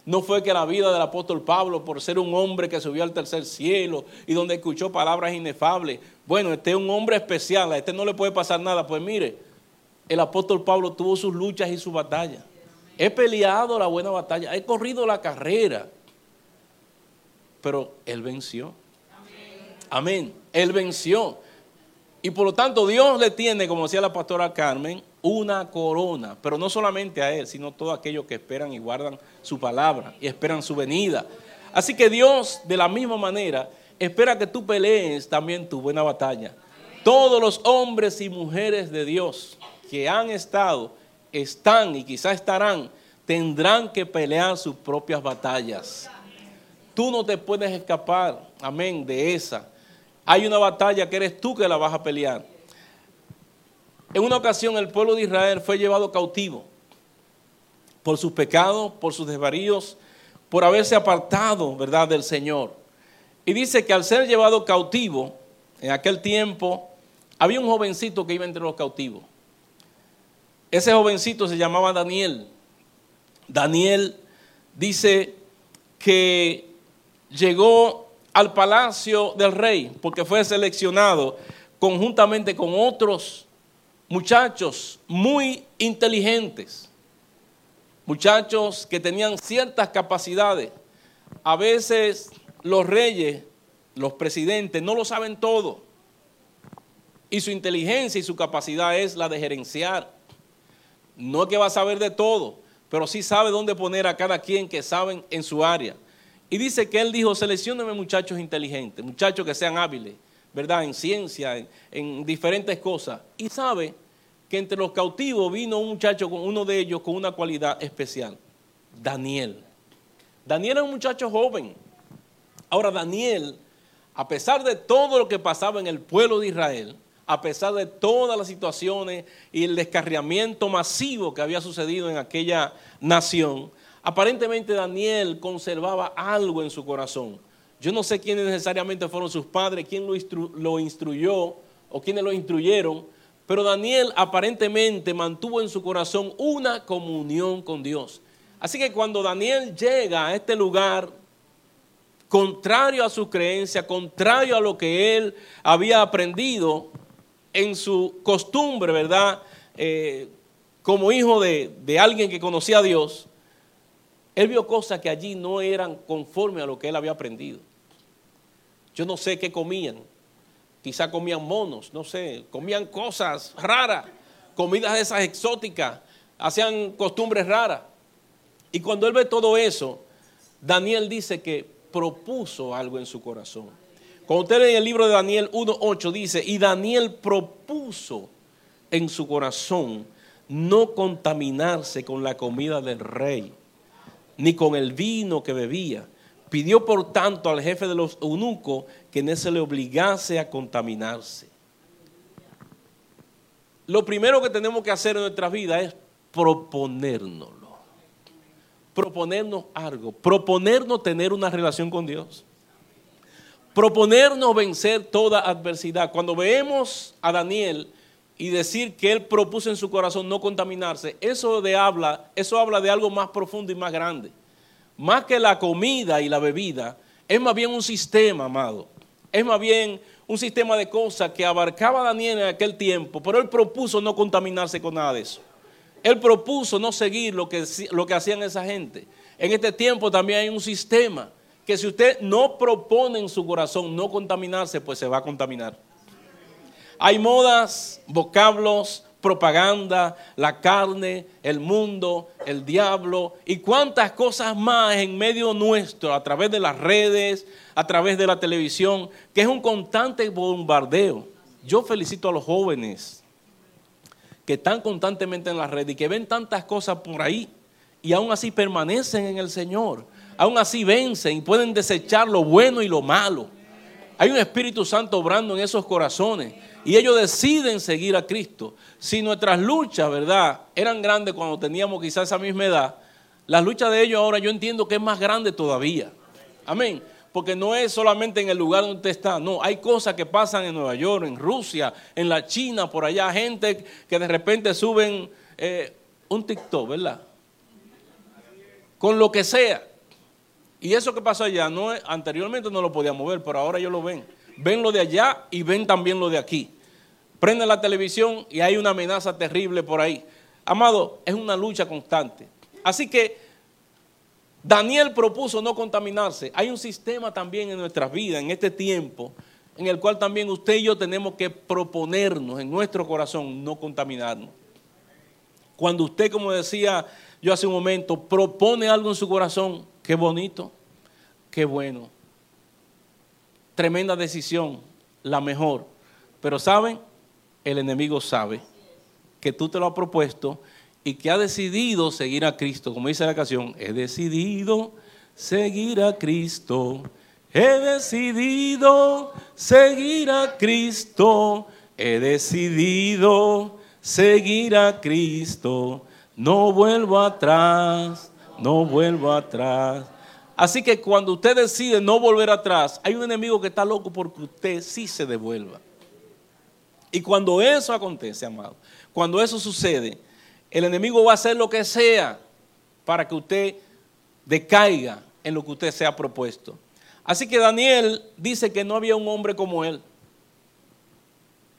No fue que la vida del apóstol Pablo, por ser un hombre que subió al tercer cielo y donde escuchó palabras inefables, bueno, este es un hombre especial, a este no le puede pasar nada. Pues mire, el apóstol Pablo tuvo sus luchas y sus batallas. He peleado la buena batalla, he corrido la carrera, pero él venció. Amén. Él venció. Y por lo tanto Dios le tiene, como decía la pastora Carmen, una corona, pero no solamente a Él, sino a todos aquellos que esperan y guardan su palabra y esperan su venida. Así que Dios, de la misma manera, espera que tú pelees también tu buena batalla. Todos los hombres y mujeres de Dios que han estado, están y quizás estarán, tendrán que pelear sus propias batallas. Tú no te puedes escapar, amén, de esa. Hay una batalla que eres tú que la vas a pelear. En una ocasión el pueblo de Israel fue llevado cautivo por sus pecados, por sus desvaríos, por haberse apartado, ¿verdad?, del Señor. Y dice que al ser llevado cautivo, en aquel tiempo, había un jovencito que iba entre los cautivos. Ese jovencito se llamaba Daniel. Daniel dice que llegó al palacio del rey porque fue seleccionado conjuntamente con otros muchachos muy inteligentes, muchachos que tenían ciertas capacidades. A veces los reyes, los presidentes, no lo saben todo. Y su inteligencia y su capacidad es la de gerenciar. No es que va a saber de todo, pero sí sabe dónde poner a cada quien que saben en su área. Y dice que él dijo, seleccioneme muchachos inteligentes, muchachos que sean hábiles, ¿verdad? En ciencia, en, diferentes cosas. Y sabe que entre los cautivos vino un muchacho, uno de ellos con una cualidad especial, Daniel. Daniel era un muchacho joven. Ahora Daniel, a pesar de todo lo que pasaba en el pueblo de Israel, a pesar de todas las situaciones y el descarriamiento masivo que había sucedido en aquella nación, aparentemente Daniel conservaba algo en su corazón. Yo no sé quiénes necesariamente fueron sus padres, quién lo, instruyó o quiénes lo instruyeron, pero Daniel aparentemente mantuvo en su corazón una comunión con Dios. Así que cuando Daniel llega a este lugar, contrario a su creencia, contrario a lo que él había aprendido, en su costumbre, ¿verdad? Eh, como hijo de, de alguien que conocía a Dios, él vio cosas que allí no eran conforme a lo que él había aprendido. Yo no sé qué comían. Quizá comían monos, no sé, comían cosas raras, comidas de esas exóticas, hacían costumbres raras. Y cuando él ve todo eso, Daniel dice que propuso algo en su corazón. Cuando usted lee el libro de Daniel 1.8 dice, y Daniel propuso en su corazón no contaminarse con la comida del rey, ni con el vino que bebía. Pidió por tanto al jefe de los eunucos que no se le obligase a contaminarse. Lo primero que tenemos que hacer en nuestra vida es proponérnoslo. Proponernos algo, proponernos tener una relación con Dios proponernos vencer toda adversidad. Cuando vemos a Daniel y decir que él propuso en su corazón no contaminarse, eso, de habla, eso habla de algo más profundo y más grande. Más que la comida y la bebida, es más bien un sistema, amado. Es más bien un sistema de cosas que abarcaba a Daniel en aquel tiempo, pero él propuso no contaminarse con nada de eso. Él propuso no seguir lo que, lo que hacían esa gente. En este tiempo también hay un sistema que si usted no propone en su corazón no contaminarse, pues se va a contaminar. Hay modas, vocablos, propaganda, la carne, el mundo, el diablo y cuántas cosas más en medio nuestro, a través de las redes, a través de la televisión, que es un constante bombardeo. Yo felicito a los jóvenes que están constantemente en las redes y que ven tantas cosas por ahí y aún así permanecen en el Señor aún así vencen y pueden desechar lo bueno y lo malo. Hay un Espíritu Santo obrando en esos corazones y ellos deciden seguir a Cristo. Si nuestras luchas, ¿verdad?, eran grandes cuando teníamos quizás esa misma edad, las luchas de ellos ahora yo entiendo que es más grande todavía. Amén. Porque no es solamente en el lugar donde usted está, no, hay cosas que pasan en Nueva York, en Rusia, en la China, por allá, gente que de repente suben eh, un TikTok, ¿verdad? Con lo que sea. Y eso que pasó allá, no, anteriormente no lo podíamos ver, pero ahora ellos lo ven. Ven lo de allá y ven también lo de aquí. Prenden la televisión y hay una amenaza terrible por ahí. Amado, es una lucha constante. Así que Daniel propuso no contaminarse. Hay un sistema también en nuestras vidas, en este tiempo, en el cual también usted y yo tenemos que proponernos en nuestro corazón no contaminarnos. Cuando usted, como decía yo hace un momento, propone algo en su corazón, Qué bonito, qué bueno. Tremenda decisión, la mejor. Pero saben, el enemigo sabe que tú te lo has propuesto y que ha decidido seguir a Cristo. Como dice la canción, he decidido seguir a Cristo. He decidido seguir a Cristo. He decidido seguir a Cristo. No vuelvo atrás no vuelvo atrás. Así que cuando usted decide no volver atrás, hay un enemigo que está loco porque usted sí se devuelva. Y cuando eso acontece, amado, cuando eso sucede, el enemigo va a hacer lo que sea para que usted decaiga en lo que usted se ha propuesto. Así que Daniel dice que no había un hombre como él.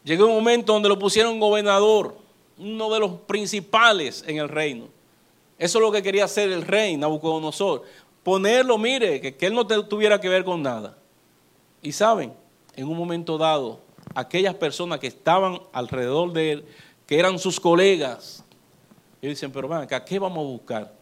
Llegó un momento donde lo pusieron gobernador, uno de los principales en el reino. Eso es lo que quería hacer el rey Nabucodonosor. Ponerlo, mire, que, que él no tuviera que ver con nada. Y saben, en un momento dado, aquellas personas que estaban alrededor de él, que eran sus colegas, ellos dicen, pero van ¿qué vamos a buscar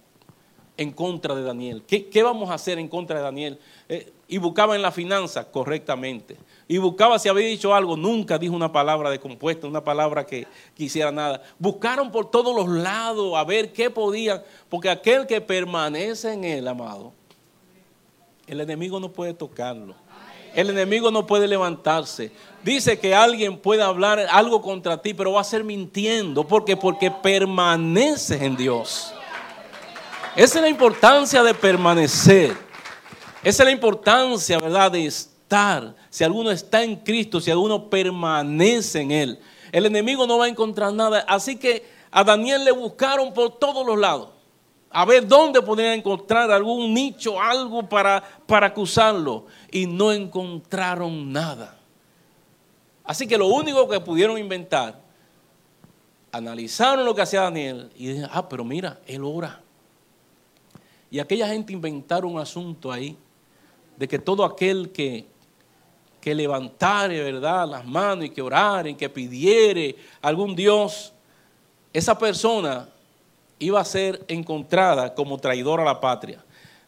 en contra de Daniel? ¿Qué, vamos a hacer en contra de Daniel? Eh, y buscaba en la finanza correctamente. Y buscaba si había dicho algo, nunca dijo una palabra de compuesto, una palabra que quisiera nada. Buscaron por todos los lados a ver qué podían, porque aquel que permanece en él, amado, el enemigo no puede tocarlo. El enemigo no puede levantarse. Dice que alguien puede hablar algo contra ti, pero va a ser mintiendo. ¿Por qué? Porque permaneces en Dios. Esa es la importancia de permanecer. Esa es la importancia, ¿verdad?, de estar. Si alguno está en Cristo, si alguno permanece en Él. El enemigo no va a encontrar nada. Así que a Daniel le buscaron por todos los lados. A ver dónde podrían encontrar algún nicho, algo para, para acusarlo. Y no encontraron nada. Así que lo único que pudieron inventar, analizaron lo que hacía Daniel y dijeron, ah, pero mira, él ora. Y aquella gente inventaron un asunto ahí de que todo aquel que, que levantare, ¿verdad?, las manos y que orare, que pidiere algún Dios, esa persona iba a ser encontrada como traidor a la patria.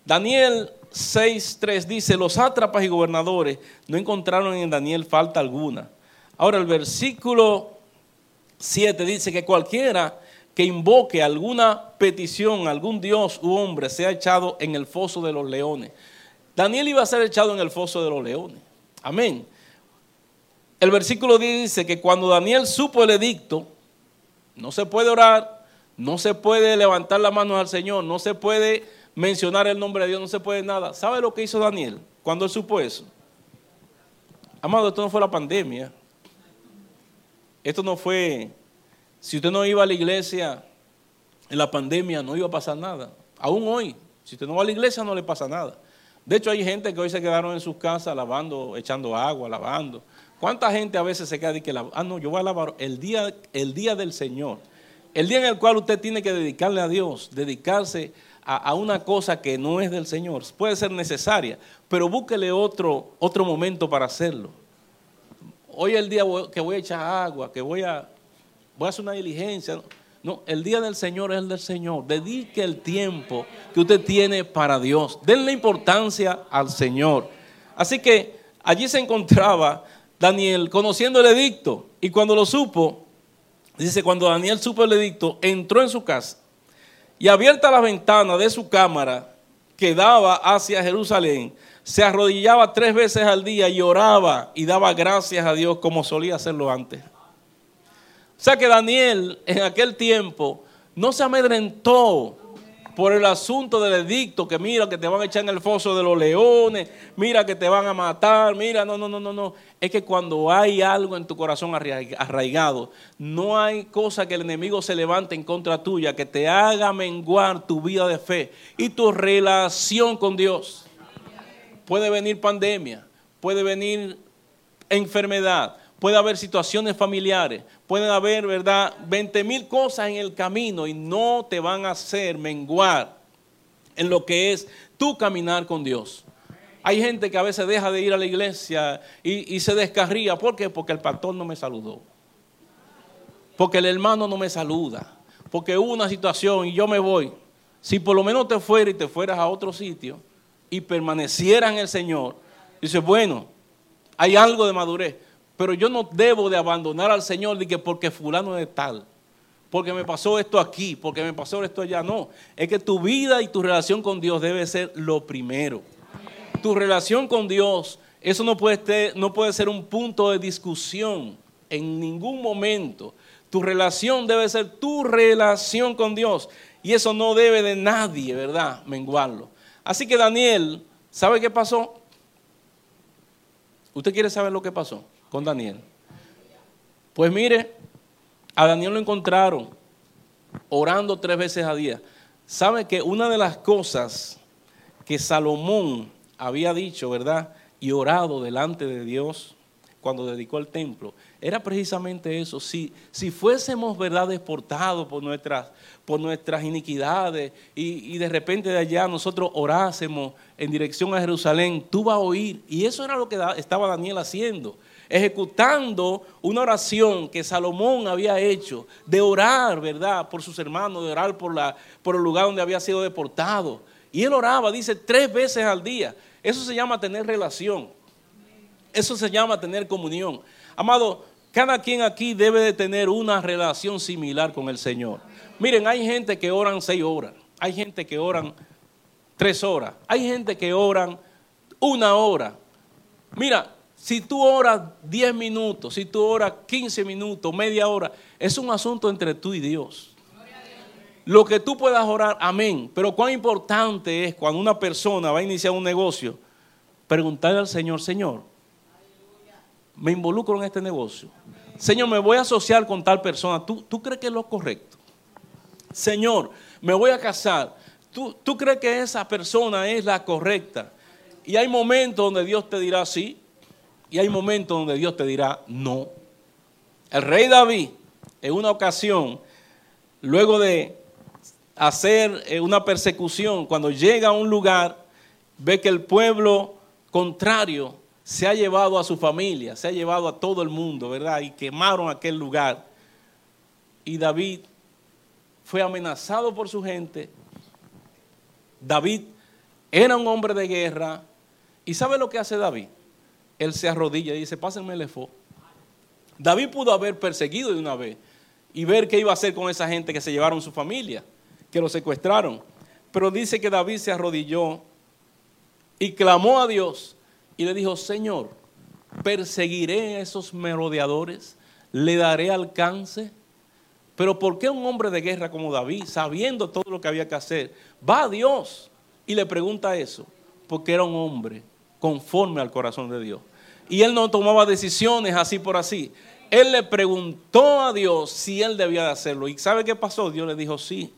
Daniel 6.3 dice, los sátrapas y gobernadores no encontraron en Daniel falta alguna. Ahora el versículo 7 dice que cualquiera que invoque alguna petición, algún dios u hombre, sea echado en el foso de los leones. Daniel iba a ser echado en el foso de los leones. Amén. El versículo 10 dice que cuando Daniel supo el edicto, no se puede orar, no se puede levantar la mano al Señor, no se puede mencionar el nombre de Dios, no se puede nada. ¿Sabe lo que hizo Daniel cuando él supo eso? Amado, esto no fue la pandemia. Esto no fue, si usted no iba a la iglesia en la pandemia, no iba a pasar nada. Aún hoy, si usted no va a la iglesia, no le pasa nada. De hecho, hay gente que hoy se quedaron en sus casas lavando, echando agua, lavando. ¿Cuánta gente a veces se queda y que ah, no, yo voy a lavar el día, el día del Señor? El día en el cual usted tiene que dedicarle a Dios, dedicarse a, una cosa que no es del Señor. Puede ser necesaria, pero búsquele otro, otro momento para hacerlo. Hoy es el día que voy a echar agua, que voy a, voy a hacer una diligencia. No, el día del Señor es el del Señor. Dedique el tiempo que usted tiene para Dios. Denle importancia al Señor. Así que allí se encontraba Daniel conociendo el edicto. Y cuando lo supo, dice, cuando Daniel supo el edicto, entró en su casa. Y abierta la ventana de su cámara que daba hacia Jerusalén, se arrodillaba tres veces al día y oraba y daba gracias a Dios como solía hacerlo antes. O sea que Daniel en aquel tiempo no se amedrentó por el asunto del edicto, que mira que te van a echar en el foso de los leones, mira que te van a matar, mira, no, no, no, no, no. Es que cuando hay algo en tu corazón arraigado, no hay cosa que el enemigo se levante en contra tuya que te haga menguar tu vida de fe y tu relación con Dios. Puede venir pandemia, puede venir enfermedad, puede haber situaciones familiares, pueden haber, ¿verdad?, 20 mil cosas en el camino y no te van a hacer menguar en lo que es tu caminar con Dios. Hay gente que a veces deja de ir a la iglesia y, se descarría. ¿Por qué? Porque el pastor no me saludó. Porque el hermano no me saluda. Porque hubo una situación y yo me voy. Si por lo menos te fuera y te fueras a otro sitio y permanecieras en el Señor, dice, bueno, hay algo de madurez. Pero yo no debo de abandonar al Señor de que porque fulano es tal, porque me pasó esto aquí, porque me pasó esto allá. No, es que tu vida y tu relación con Dios debe ser lo primero. Tu relación con Dios, eso no puede, ser, no puede ser un punto de discusión en ningún momento. Tu relación debe ser tu relación con Dios. Y eso no debe de nadie, ¿verdad? Menguarlo. Así que Daniel, ¿sabe qué pasó? ¿Usted quiere saber lo que pasó con Daniel? Pues mire, a Daniel lo encontraron orando tres veces a día. ¿Sabe que una de las cosas que Salomón había dicho, verdad? Y orado delante de Dios cuando dedicó el templo, era precisamente eso. Si, si fuésemos, ¿verdad?, deportados por nuestras, por nuestras iniquidades y, y de repente de allá nosotros orásemos en dirección a Jerusalén, tú vas a oír. Y eso era lo que estaba Daniel haciendo ejecutando una oración que Salomón había hecho, de orar, ¿verdad?, por sus hermanos, de orar por, la, por el lugar donde había sido deportado. Y él oraba, dice, tres veces al día. Eso se llama tener relación. Eso se llama tener comunión. Amado, cada quien aquí debe de tener una relación similar con el Señor. Miren, hay gente que oran seis horas, hay gente que oran tres horas, hay gente que oran una hora. Mira, si tú oras 10 minutos, si tú oras 15 minutos, media hora, es un asunto entre tú y Dios. Lo que tú puedas orar, amén. Pero cuán importante es cuando una persona va a iniciar un negocio, preguntarle al Señor, Señor, me involucro en este negocio. Señor, me voy a asociar con tal persona. ¿Tú, tú crees que es lo correcto? Señor, me voy a casar. ¿Tú, ¿Tú crees que esa persona es la correcta? Y hay momentos donde Dios te dirá sí, y hay momentos donde Dios te dirá no. El rey David, en una ocasión, luego de hacer eh, una persecución, cuando llega a un lugar, ve que el pueblo contrario se ha llevado a su familia, se ha llevado a todo el mundo, ¿verdad? Y quemaron aquel lugar. Y David fue amenazado por su gente. David era un hombre de guerra. ¿Y sabe lo que hace David? Él se arrodilla y dice, pásenme el efo. David pudo haber perseguido de una vez y ver qué iba a hacer con esa gente que se llevaron su familia, que lo secuestraron. Pero dice que David se arrodilló y clamó a Dios y le dijo, Señor, perseguiré a esos merodeadores, le daré alcance. Pero ¿por qué un hombre de guerra como David, sabiendo todo lo que había que hacer, va a Dios y le pregunta eso? Porque era un hombre conforme al corazón de Dios. Y él no tomaba decisiones así por así. Él le preguntó a Dios si él debía de hacerlo. ¿Y sabe qué pasó? Dios le dijo, sí,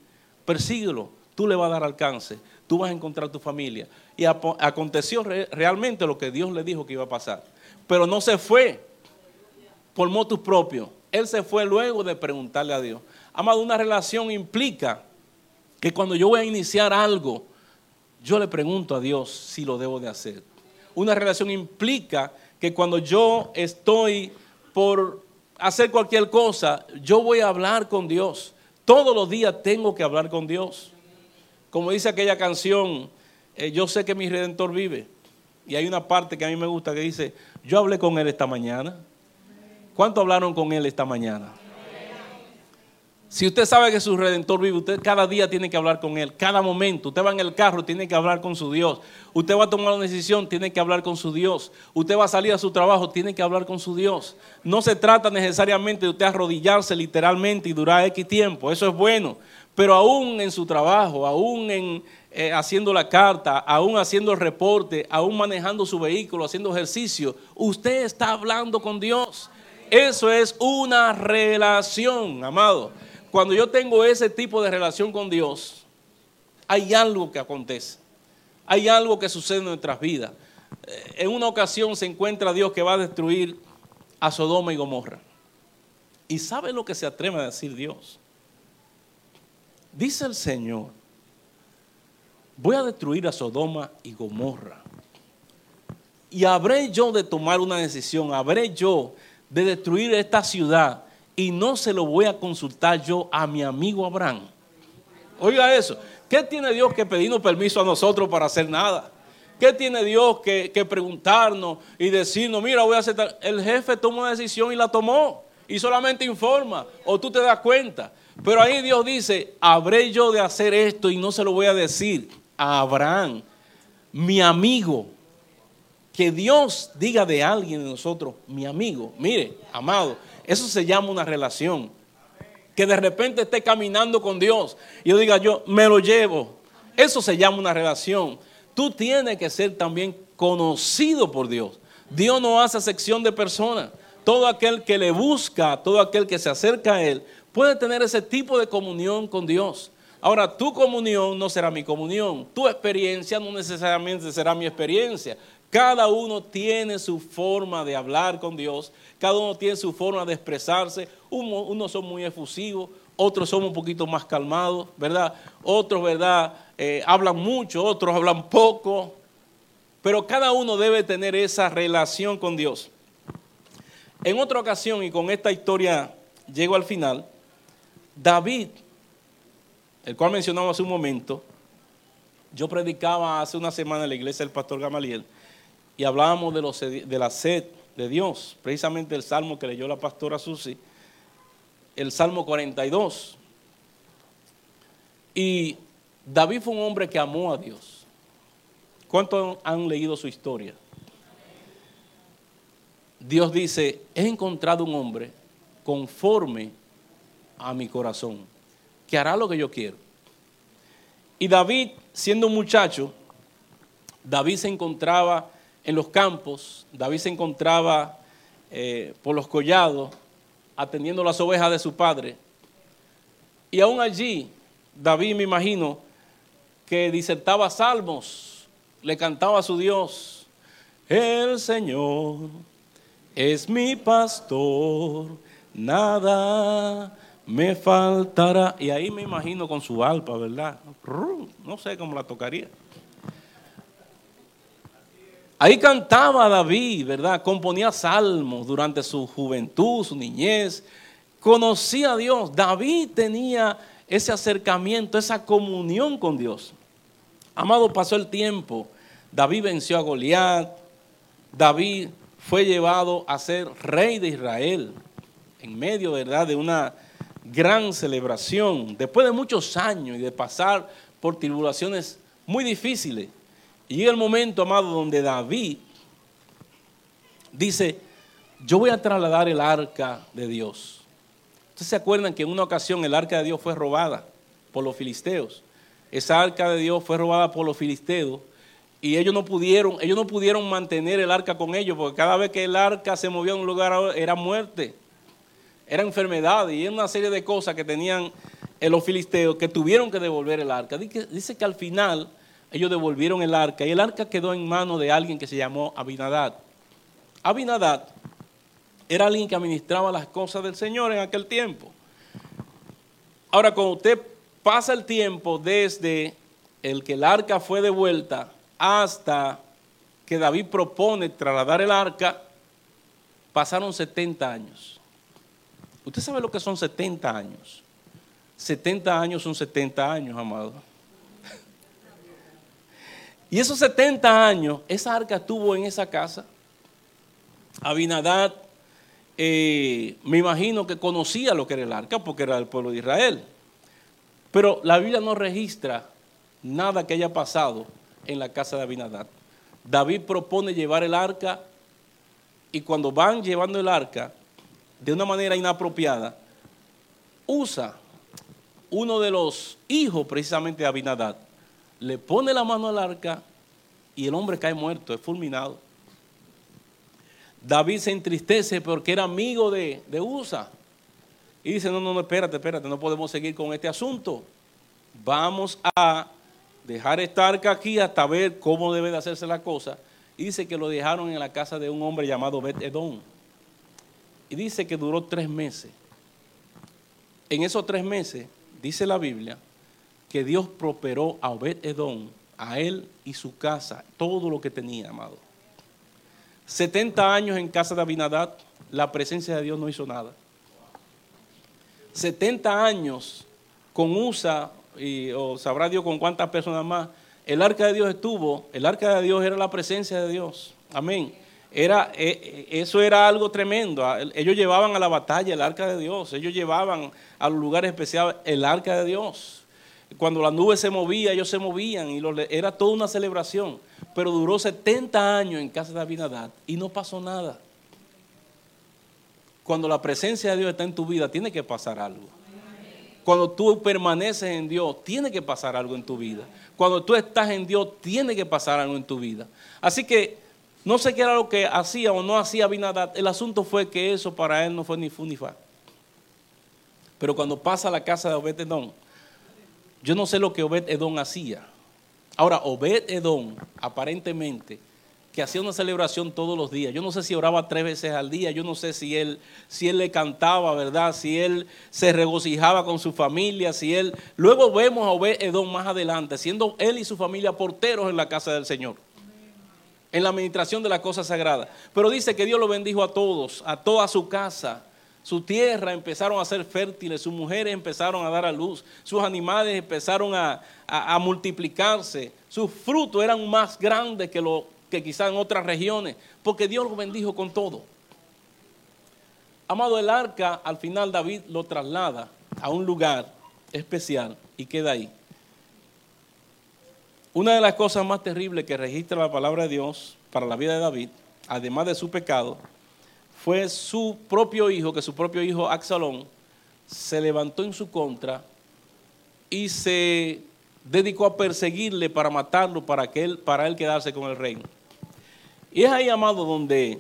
persíguelo, tú le vas a dar alcance, tú vas a encontrar tu familia. Y aconteció realmente lo que Dios le dijo que iba a pasar. Pero no se fue por motus propio. Él se fue luego de preguntarle a Dios. Amado, una relación implica que cuando yo voy a iniciar algo, yo le pregunto a Dios si lo debo de hacer una relación implica que cuando yo estoy por hacer cualquier cosa, yo voy a hablar con Dios. Todos los días tengo que hablar con Dios. Como dice aquella canción, eh, yo sé que mi redentor vive. Y hay una parte que a mí me gusta que dice, yo hablé con él esta mañana. ¿Cuánto hablaron con él esta mañana? Si usted sabe que su redentor vive, usted cada día tiene que hablar con él, cada momento. Usted va en el carro, tiene que hablar con su Dios. Usted va a tomar una decisión, tiene que hablar con su Dios. Usted va a salir a su trabajo, tiene que hablar con su Dios. No se trata necesariamente de usted arrodillarse literalmente y durar X tiempo, eso es bueno. Pero aún en su trabajo, aún en, eh, haciendo la carta, aún haciendo el reporte, aún manejando su vehículo, haciendo ejercicio, usted está hablando con Dios. Eso es una relación, amado cuando yo tengo ese tipo de relación con Dios, hay algo que acontece. Hay algo que sucede en nuestras vidas. Eh, en una ocasión se encuentra Dios que va a destruir a Sodoma y Gomorra. ¿Y sabe lo que se atreve a decir Dios? Dice el Señor, voy a destruir a Sodoma y Gomorra. Y habré yo de tomar una decisión, habré yo de destruir esta ciudad y no se lo voy a consultar yo a mi amigo Abraham. Oiga eso, ¿qué tiene Dios que pedirnos permiso a nosotros para hacer nada? ¿Qué tiene Dios que, preguntarnos y decirnos, mira, voy a hacer tal? El jefe tomó una decisión y la tomó y solamente informa o tú te das cuenta. Pero ahí Dios dice, habré yo de hacer esto y no se lo voy a decir a Abraham, mi amigo. Que Dios diga de alguien de nosotros, mi amigo. Mire, amado, eso se llama una relación. Que de repente esté caminando con Dios y yo diga, yo me lo llevo. Eso se llama una relación. tú tienes que ser también conocido por Dios. Dios no hace sección de personas. Todo aquel que le busca, todo aquel que se acerca a Él, puede tener ese tipo de comunión con Dios. Ahora, tu comunión no será mi comunión, tu experiencia no necesariamente será mi experiencia. Cada uno tiene su forma de hablar con Dios, cada uno tiene su forma de expresarse. unos son muy efusivos, otros son un poquito más calmados, ¿verdad? Otros, ¿verdad? Eh, hablan mucho, otros hablan poco, pero cada uno debe tener esa relación con Dios. En otra ocasión, y con esta historia llego al final, David, el cual mencionaba hace un momento, yo predicaba hace una semana en la iglesia del pastor Gamaliel y hablábamos de, los, de la sed de Dios, precisamente el salmo que leyó la pastora Susi, el salmo 42. Y David fue un hombre que amó a Dios. ¿Cuántos han leído su historia? Dios dice, he encontrado un hombre conforme a mi corazón, que hará lo que yo quiero. Y David, siendo un muchacho, David se encontraba en los campos, David se encontraba eh, por los collados, atendiendo las ovejas de su padre. Y aún allí, David me imagino que disertaba salmos, le cantaba a su Dios, el Señor es mi pastor, nada me faltará. Y ahí me imagino con su alpa, ¿verdad? No sé cómo la tocaría. Ahí cantaba David, ¿verdad? Componía salmos durante su juventud, su niñez. Conocía a Dios. David tenía ese acercamiento, esa comunión con Dios. Amado, pasó el tiempo. David venció a Goliat. David fue llevado a ser rey de Israel en medio ¿verdad? de una gran celebración, después de muchos años y de pasar por tribulaciones muy difíciles. Y llega el momento, amado, donde David dice, yo voy a trasladar el arca de Dios. Ustedes se acuerdan que en una ocasión el arca de Dios fue robada por los filisteos. Esa arca de Dios fue robada por los filisteos y ellos no pudieron, ellos no pudieron mantener el arca con ellos, porque cada vez que el arca se movía a un lugar era muerte, era enfermedad y era una serie de cosas que tenían los filisteos que tuvieron que devolver el arca. Dice que al final ellos devolvieron el arca y el arca quedó en manos de alguien que se llamó Abinadad. Abinadad era alguien que administraba las cosas del Señor en aquel tiempo. Ahora, cuando usted pasa el tiempo desde el que el arca fue devuelta hasta que David propone trasladar el arca, pasaron 70 años. Usted sabe lo que son 70 años. 70 años son 70 años, amado. Y esos 70 años, esa arca estuvo en esa casa. Abinadad, eh, me imagino que conocía lo que era el arca porque era del pueblo de Israel. Pero la Biblia no registra nada que haya pasado en la casa de Abinadad. David propone llevar el arca y cuando van llevando el arca de una manera inapropiada, usa uno de los hijos precisamente de Abinadad, le pone la mano al arca y el hombre cae muerto, es fulminado. David se entristece porque era amigo de, de Usa. Y dice, no, no, no, espérate, espérate, no podemos seguir con este asunto. Vamos a dejar esta arca aquí hasta ver cómo debe de hacerse la cosa. Y dice que lo dejaron en la casa de un hombre llamado Bet Edom. Y dice que duró tres meses. En esos tres meses, dice la Biblia, que Dios prosperó a Obed Edom, a él y su casa, todo lo que tenía, amado. 70 años en casa de Abinadad, la presencia de Dios no hizo nada. 70 años con USA, y, o sabrá Dios con cuántas personas más, el arca de Dios estuvo, el arca de Dios era la presencia de Dios. Amén. Era, eh, eh, eso era algo tremendo. Ah, ellos llevaban a la batalla el arca de Dios, ellos llevaban a los lugares especiales el arca de Dios. Cuando la nube se movía, ellos se movían y era toda una celebración. Pero duró 70 años en casa de Abinadad y no pasó nada. Cuando la presencia de Dios está en tu vida, tiene que pasar algo. Cuando tú permaneces en Dios, tiene que pasar algo en tu vida. cuando tú estás en Dios, tiene que pasar algo en tu vida. Así que no sé qué era lo que hacía o no hacía Abinadab. El asunto fue que eso para él no fue ni fu ni fa. Pero cuando pasa a la casa de Obed Edom, yo no sé lo que Obed Edom hacía. Ahora, Obed Edom, aparentemente, que hacía una celebración todos los días. Yo no sé si oraba tres veces al día, yo no sé si él, si él le cantaba, ¿verdad? Si él se regocijaba con su familia, si él... Luego vemos a Obed Edom más adelante, siendo él y su familia porteros en la casa del Señor, en la administración de la cosa sagrada. Pero dice que Dios lo bendijo a todos, a toda su casa. Su tierra empezaron a ser fértiles, sus mujeres empezaron a dar a luz, sus animales empezaron a, a multiplicarse, sus frutos eran más grandes que lo que quizá en otras regiones, porque Dios lo bendijo con todo. Amado, el arca, al final David lo traslada a un lugar especial y queda ahí. Una de las cosas más terribles que registra la palabra de Dios para la vida de David, además de su pecado, fue su propio hijo, que su propio hijo Axalón se levantó en su contra y se dedicó a perseguirle para matarlo, para, que él, para él quedarse con el reino. Y es ahí, amado, donde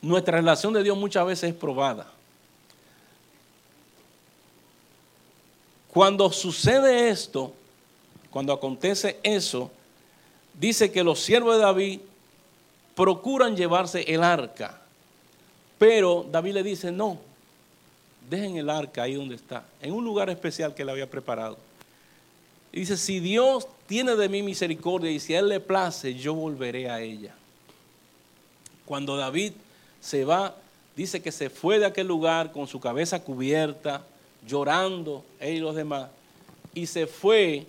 nuestra relación de Dios muchas veces es probada. Cuando sucede esto, cuando acontece eso, dice que los siervos de David procuran llevarse el arca. Pero David le dice, no, dejen el arca ahí donde está, en un lugar especial que él había preparado. Y dice, si Dios tiene de mí misericordia y si a Él le place, yo volveré a ella. Cuando David se va, dice que se fue de aquel lugar con su cabeza cubierta, llorando, él y los demás, y se fue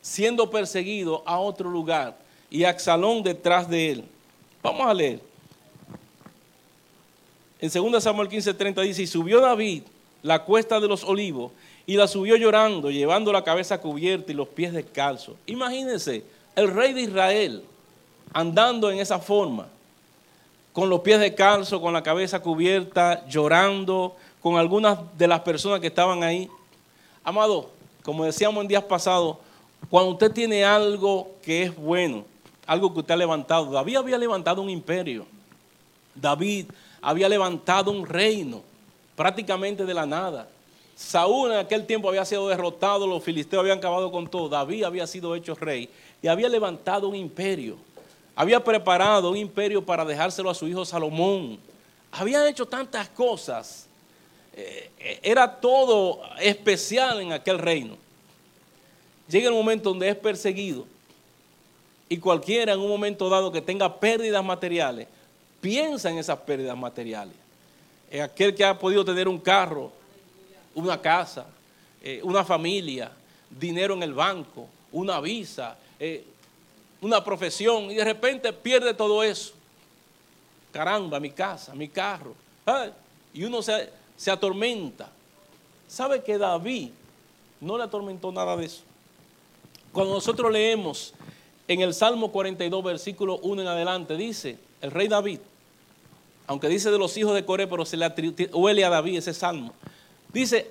siendo perseguido a otro lugar y Axalón detrás de él. Vamos a leer. En 2 Samuel 15:30 dice, y subió David la cuesta de los olivos y la subió llorando, llevando la cabeza cubierta y los pies descalzos. Imagínense, el rey de Israel andando en esa forma, con los pies de calzo, con la cabeza cubierta, llorando, con algunas de las personas que estaban ahí. Amado, como decíamos en días pasados, cuando usted tiene algo que es bueno, algo que usted ha levantado, David había levantado un imperio, David había levantado un reino, prácticamente de la nada. Saúl en aquel tiempo había sido derrotado, los filisteos habían acabado con todo, David había sido hecho rey y había levantado un imperio había preparado un imperio para dejárselo a su hijo Salomón. Había hecho tantas cosas. Eh, era todo especial en aquel reino. Llega el momento donde es perseguido y cualquiera en un momento dado que tenga pérdidas materiales, piensa en esas pérdidas materiales. En aquel que ha podido tener un carro, una casa, eh, una familia, dinero en el banco, una visa, una profesión y de repente pierde todo eso. Caramba, mi casa, mi carro. Y uno se, se atormenta. ¿Sabe que David no le atormentó nada de eso? Cuando nosotros leemos en el Salmo 42, versículo 1 en adelante, dice el rey David, aunque dice de los hijos de Coré, pero se le huele a David ese salmo, dice,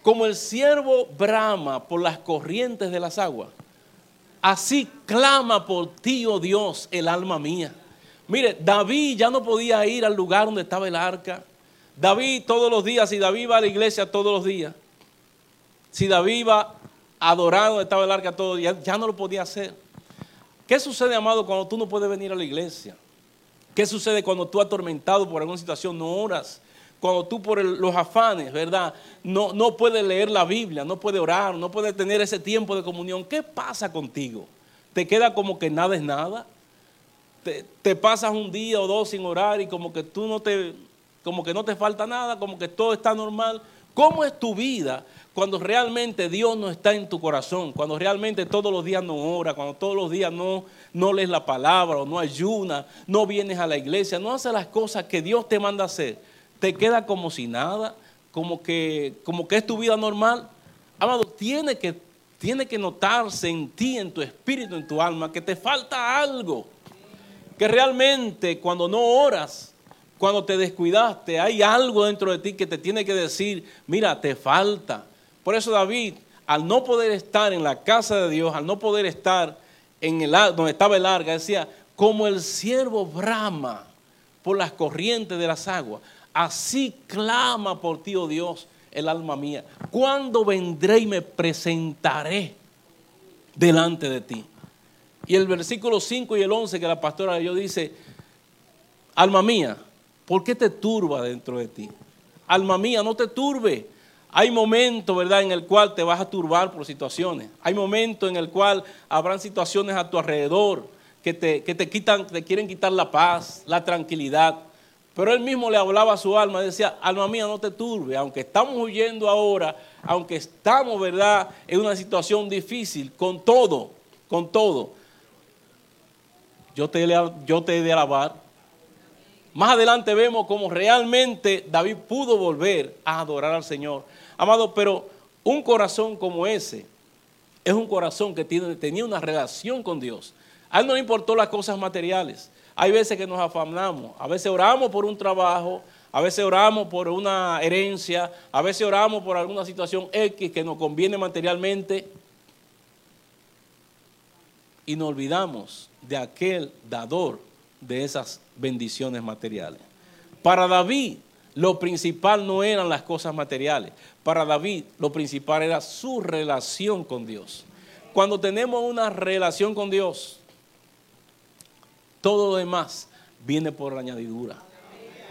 como el siervo brama por las corrientes de las aguas, Así clama por ti, oh Dios, el alma mía. Mire, David ya no podía ir al lugar donde estaba el arca. David todos los días, si David iba a la iglesia todos los días, si David iba a adorar donde estaba el arca todos los días, ya no lo podía hacer. ¿Qué sucede, amado, cuando tú no puedes venir a la iglesia? ¿Qué sucede cuando tú atormentado por alguna situación no oras? cuando tú por los afanes, ¿verdad? No, no puedes leer la Biblia, no puedes orar, no puedes tener ese tiempo de comunión. ¿Qué pasa contigo? ¿Te queda como que nada es nada? ¿Te, pasas un día o dos sin orar y como que tú no te, como que no te falta nada, como que todo está normal? ¿Cómo es tu vida cuando realmente Dios no está en tu corazón? Cuando realmente todos los días no oras, cuando todos los días no, no lees la palabra o no ayunas, no vienes a la iglesia, no haces las cosas que Dios te manda hacer te queda como si nada, como que, como que es tu vida normal. Amado, tiene que, tiene que notarse en ti, en tu espíritu, en tu alma, que te falta algo. Que realmente cuando no oras, cuando te descuidaste, hay algo dentro de ti que te tiene que decir, mira, te falta. Por eso David, al no poder estar en la casa de Dios, al no poder estar en el donde estaba el arca, decía, como el siervo brama por las corrientes de las aguas, así clama por ti, oh Dios, el alma mía. ¿Cuándo vendré y me presentaré delante de ti? Y el versículo 5 y el 11 que la pastora yo dice, alma mía, ¿por qué te turba dentro de ti? Alma mía, no te turbe. Hay momentos, ¿verdad?, en el cual te vas a turbar por situaciones. Hay momentos en el cual habrán situaciones a tu alrededor que te, que te quitan, te quieren quitar la paz, la tranquilidad. Pero él mismo le hablaba a su alma, decía, alma mía, no te turbe, aunque estamos huyendo ahora, aunque estamos, ¿verdad?, en una situación difícil, con todo, con todo, yo te, yo te he de alabar. Más adelante vemos cómo realmente David pudo volver a adorar al Señor. Amado, pero un corazón como ese es un corazón que tiene, tenía una relación con Dios. A él no le importó las cosas materiales. Hay veces que nos afanamos, a veces oramos por un trabajo, a veces oramos por una herencia, a veces oramos por alguna situación X que nos conviene materialmente y nos olvidamos de aquel dador de esas bendiciones materiales. Para David lo principal no eran las cosas materiales, para David lo principal era su relación con Dios. Cuando tenemos una relación con Dios, todo lo demás viene por añadidura.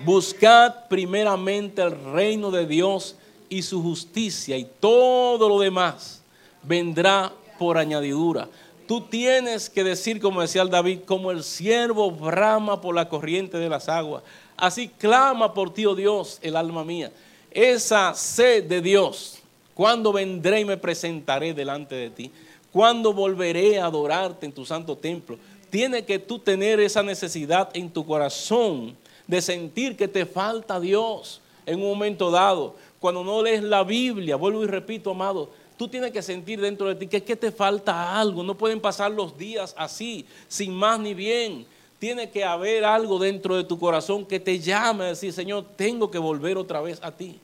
Buscad primeramente el reino de Dios y su justicia y todo lo demás vendrá por añadidura. Tú tienes que decir, como decía el David, como el siervo brama por la corriente de las aguas. Así clama por ti, oh Dios, el alma mía. Esa sed de Dios, cuando vendré y me presentaré delante de ti, cuando volveré a adorarte en tu santo templo, tiene que tú tener esa necesidad en tu corazón de sentir que te falta Dios en un momento dado. Cuando no lees la Biblia, vuelvo y repito, amado, tú tienes que sentir dentro de ti que es que te falta algo. No pueden pasar los días así, sin más ni bien. Tiene que haber algo dentro de tu corazón que te llame a decir, Señor, tengo que volver otra vez a ti.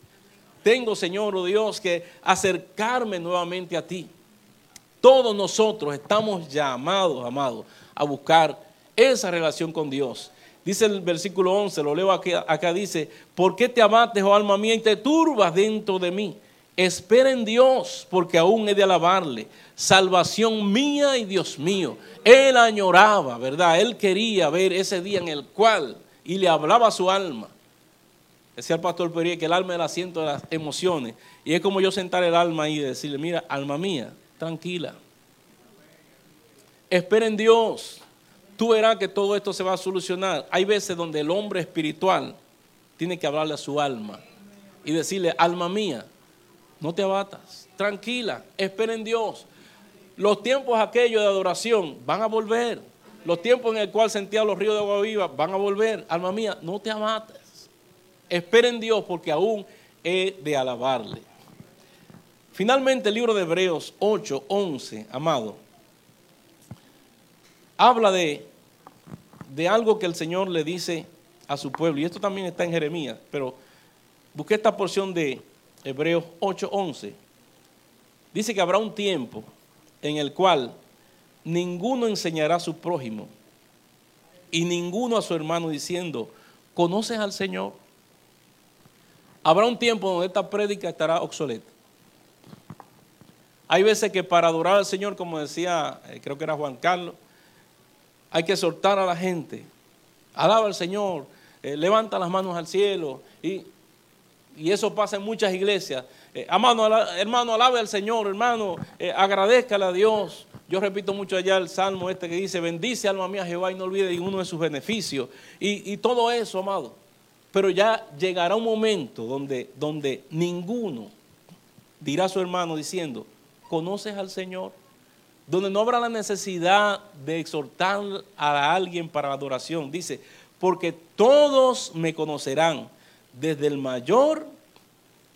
Tengo, Señor, oh Dios, que acercarme nuevamente a ti. Todos nosotros estamos llamados, amados, a buscar esa relación con Dios. Dice el versículo 11, lo leo acá, dice, ¿por qué te abates, oh alma mía, y te turbas dentro de mí? Espera en Dios, porque aún he de alabarle. Salvación mía y Dios mío. Él añoraba, ¿verdad? Él quería ver ese día en el cual, y le hablaba a su alma. Decía el pastor Perie que el alma es el asiento de las emociones. Y es como yo sentar el alma ahí y decirle, mira, alma mía, tranquila. Espera en Dios. Tú verás que todo esto se va a solucionar. Hay veces donde el hombre espiritual tiene que hablarle a su alma y decirle, alma mía, no te abatas, tranquila, espera en Dios. Los tiempos aquellos de adoración van a volver. Los tiempos en el cual sentía los ríos de agua viva van a volver. Alma mía, no te abates. Espera en Dios porque aún he de alabarle. Finalmente el libro de Hebreos 8, 11, amado, habla de, de algo que el Señor le dice a su pueblo. Y esto también está en Jeremías, pero busqué esta porción de Hebreos 8:11, dice que habrá un tiempo en el cual ninguno enseñará a su prójimo y ninguno a su hermano diciendo, ¿conoces al Señor? Habrá un tiempo donde esta prédica estará obsoleta. Hay veces que para adorar al Señor, como decía, eh, creo que era Juan Carlos, hay que soltar a la gente. Alaba al Señor, eh, levanta las manos al cielo y y eso pasa en muchas iglesias. Eh, hermano, alabe al Señor, hermano, eh, agradezcale a Dios. Yo repito mucho allá el salmo este que dice, bendice alma mía Jehová y no olvide ninguno de sus beneficios. Y, todo eso, amado. Pero ya llegará un momento donde, donde ninguno dirá a su hermano diciendo, ¿conoces al Señor? Donde no habrá la necesidad de exhortar a alguien para la adoración. Dice, porque todos me conocerán desde el mayor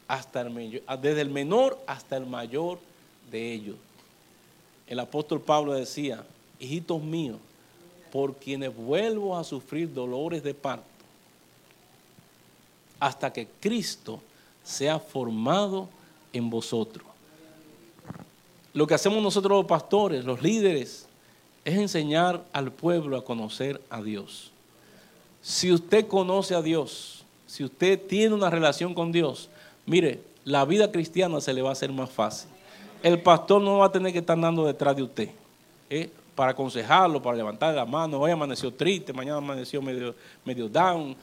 hasta el mayor, desde el menor hasta el mayor de ellos. El apóstol Pablo decía, hijitos míos, por quienes vuelvo a sufrir dolores de parto, hasta que Cristo sea formado en vosotros. lo que hacemos nosotros los pastores, los líderes, es enseñar al pueblo a conocer a Dios. Si usted conoce a Dios, si usted tiene una relación con Dios, mire, la vida cristiana se le va a hacer más fácil. El pastor no va a tener que estar andando detrás de usted ¿eh? para aconsejarlo, para levantar la mano. Hoy amaneció triste, mañana amaneció medio, medio down.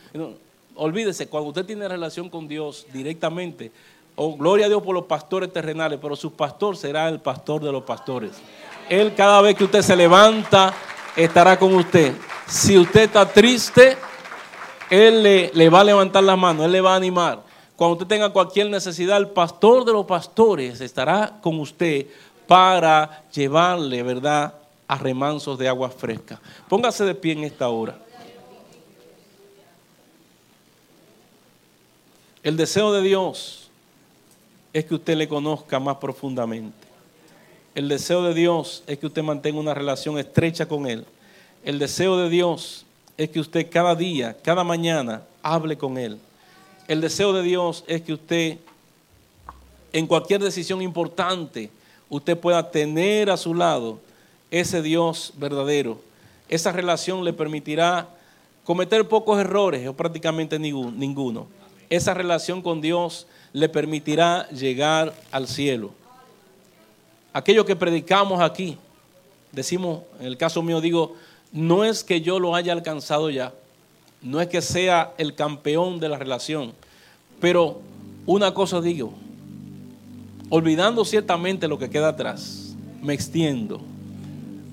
olvídese, cuando usted tiene relación con Dios directamente, oh, gloria a Dios por los pastores terrenales, pero su pastor será el pastor de los pastores. Él cada vez que usted se levanta estará con usted. Si usted está triste, Él le, va a levantar la mano, Él le va a animar. Cuando usted tenga cualquier necesidad, el pastor de los pastores estará con usted para llevarle, ¿verdad?, a remansos de agua fresca. Póngase de pie en esta hora. El deseo de Dios es que usted le conozca más profundamente. El deseo de Dios es que usted mantenga una relación estrecha con Él. El deseo de Dios es que usted cada día, cada mañana, hable con Él. El deseo de Dios es que usted, en cualquier decisión importante, usted pueda tener a su lado ese Dios verdadero. Esa relación le permitirá cometer pocos errores o prácticamente ninguno. Esa relación con Dios le permitirá llegar al cielo. Aquello que predicamos aquí, decimos, en el caso mío digo, no es que yo lo haya alcanzado ya, no es que sea el campeón de la relación, pero una cosa digo, olvidando ciertamente lo que queda atrás, me extiendo,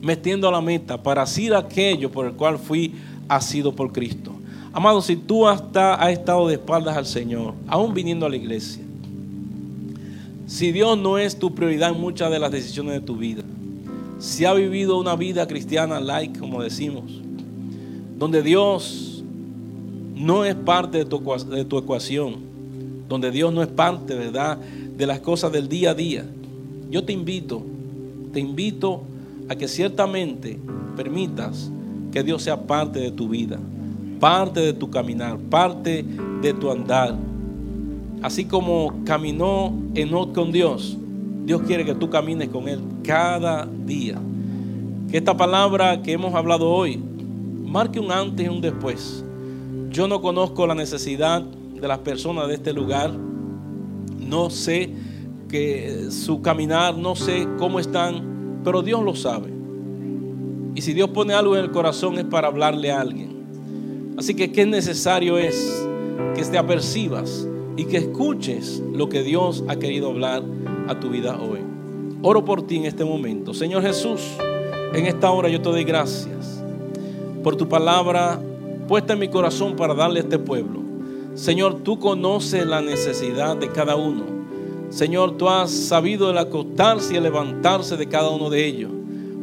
me extiendo a la meta para hacer aquello por el cual fui asido por Cristo. Amado, si tú hasta has estado de espaldas al Señor, aún viniendo a la iglesia, si Dios no es tu prioridad en muchas de las decisiones de tu vida, si ha vivido una vida cristiana like, como decimos, donde Dios no es parte de tu, de tu ecuación, donde Dios no es parte, ¿verdad?, de las cosas del día a día, yo te invito, te invito a que ciertamente permitas que Dios sea parte de tu vida, parte de tu caminar, parte de tu andar Así como caminó Enoch con Dios, Dios quiere que tú camines con Él cada día. Que esta palabra que hemos hablado hoy marque un antes y un después. Yo no conozco la necesidad de las personas de este lugar. No sé que su caminar, no sé cómo están, pero Dios lo sabe. Y si Dios pone algo en el corazón es para hablarle a alguien. Así que qué necesario es que te apercibas y que escuches lo que Dios ha querido hablar a tu vida hoy. Oro por ti en este momento. Señor Jesús, en esta hora yo te doy gracias por tu palabra puesta en mi corazón para darle a este pueblo. Señor, tú conoces la necesidad de cada uno. Señor, tú has sabido el acostarse y el levantarse de cada uno de ellos.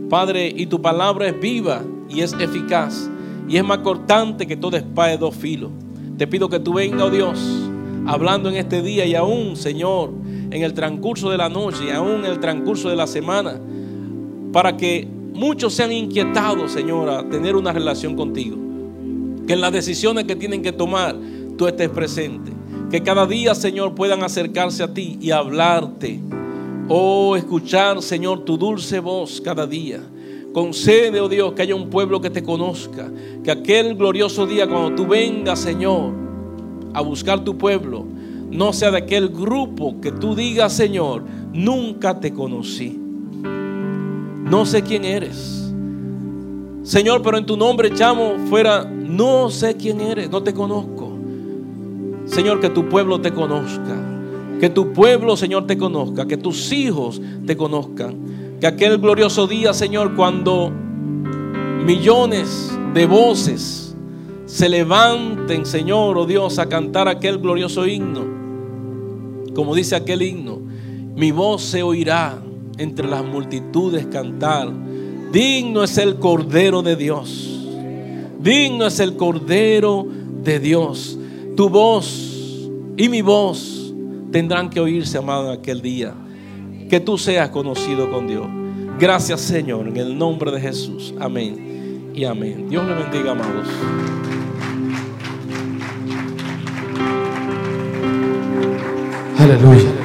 Padre, y tu palabra es viva y es eficaz y es más cortante que toda espada de dos filos. Te pido que tú venga, oh Dios, hablando en este día y aún, Señor, en el transcurso de la noche y aún en el transcurso de la semana, para que muchos sean inquietados, Señor, a tener una relación contigo. Que en las decisiones que tienen que tomar, tú estés presente. Que cada día, Señor, puedan acercarse a ti y hablarte. Oh, escuchar, Señor, tu dulce voz cada día. Concede, oh Dios, que haya un pueblo que te conozca. Que aquel glorioso día, cuando tú vengas, Señor, a buscar tu pueblo, no sea de aquel grupo que tú digas, Señor, nunca te conocí. No sé quién eres. Señor, pero en tu nombre echamos fuera, no sé quién eres, no te conozco. Señor, que tu pueblo te conozca. Que tu pueblo, Señor, te conozca. Que tus hijos te conozcan. Que aquel glorioso día, Señor, cuando millones de voces se levanten, Señor, oh Dios, a cantar aquel glorioso himno. Como dice aquel himno, mi voz se oirá entre las multitudes cantar. Digno es el Cordero de Dios. Digno es el Cordero de Dios. Tu voz y mi voz tendrán que oírse, amado, aquel día. Que tú seas conocido con Dios. Gracias, Señor, en el nombre de Jesús. Amén y amén. Dios le bendiga, amados. Alleluia.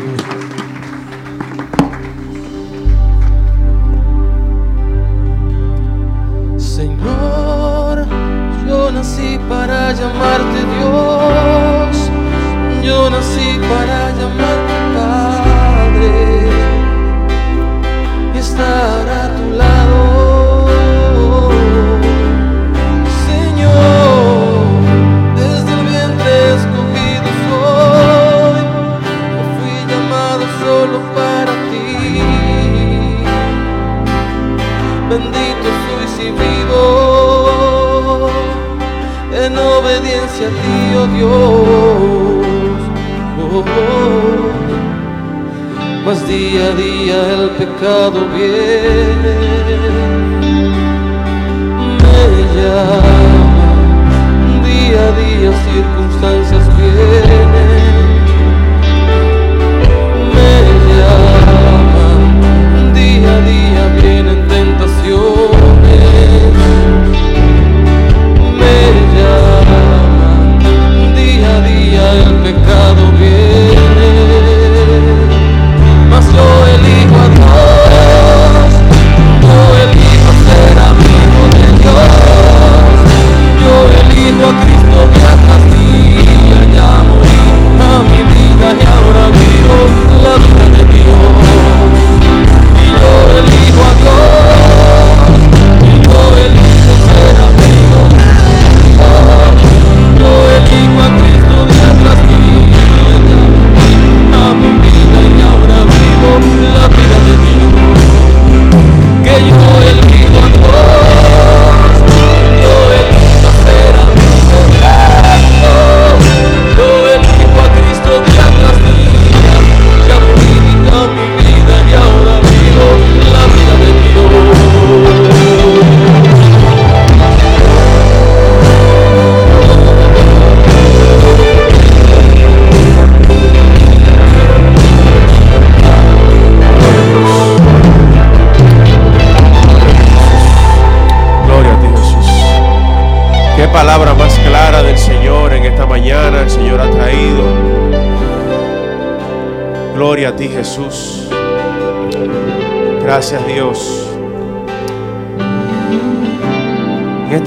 Pecado viene,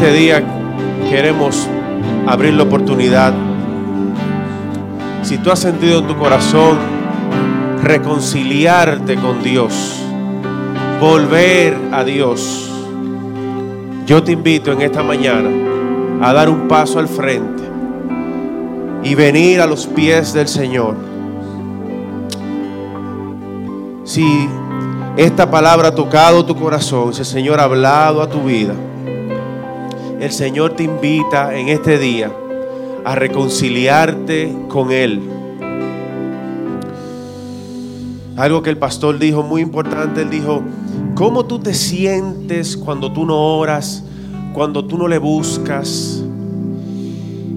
este día queremos abrir la oportunidad. Si tú has sentido en tu corazón reconciliarte con Dios, volver a Dios. Yo te invito en esta mañana a dar un paso al frente y venir a los pies del Señor. Si esta palabra ha tocado tu corazón, si el Señor ha hablado a tu vida, el Señor te invita en este día a reconciliarte con Él. Algo que el pastor dijo muy importante, él dijo, ¿cómo tú te sientes cuando tú no oras, cuando tú no le buscas?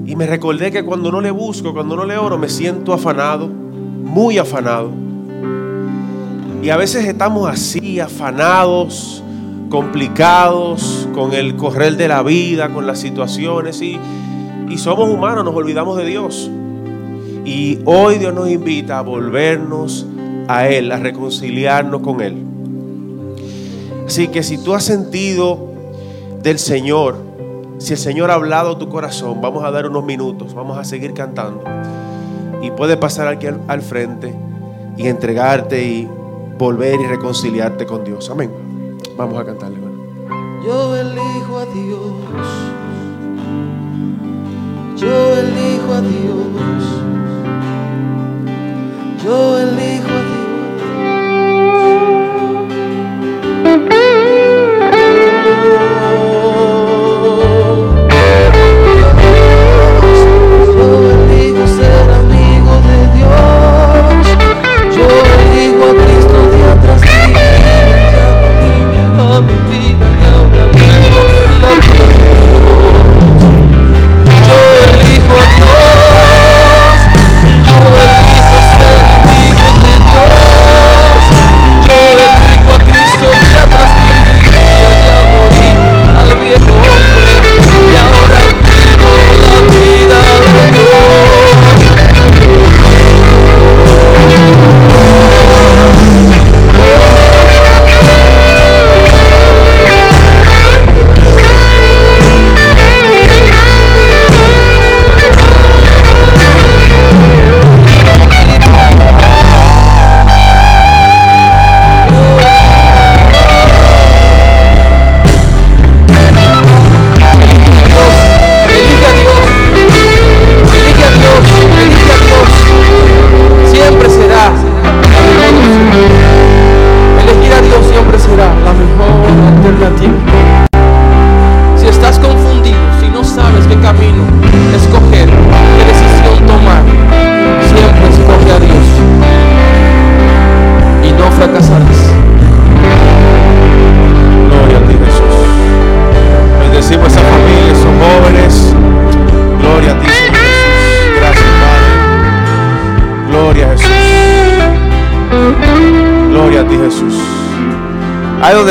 Y me recordé que cuando no le busco, cuando no le oro, me siento afanado, muy afanado. Y a veces estamos así, afanados, complicados, con el correr de la vida, con las situaciones, y, y somos humanos, nos olvidamos de Dios. Y hoy Dios nos invita a volvernos a Él, a reconciliarnos con Él. Así que si tú has sentido del Señor, si el Señor ha hablado tu corazón, vamos a dar unos minutos, vamos a seguir cantando. Y puedes pasar aquí al frente y entregarte y volver y reconciliarte con Dios. Amén. Vamos a cantarle. hermano. Yo elijo a Dios. Yo elijo a Dios.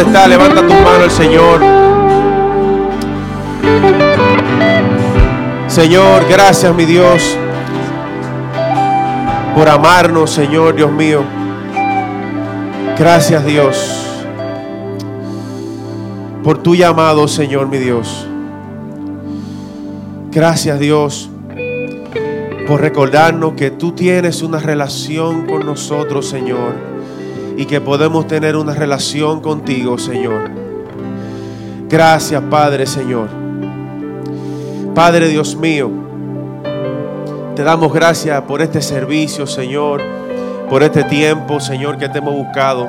Donde levanta tu mano el Señor. Señor, gracias mi Dios por amarnos, Señor Dios mío. Gracias Dios por tu llamado, Señor mi Dios. Gracias Dios por recordarnos que tú tienes una relación con nosotros, Señor, y que podemos tener una relación contigo, Señor. Gracias, Padre, Señor. Padre Dios mío, te damos gracias por este servicio, Señor, por este tiempo, Señor, que te hemos buscado.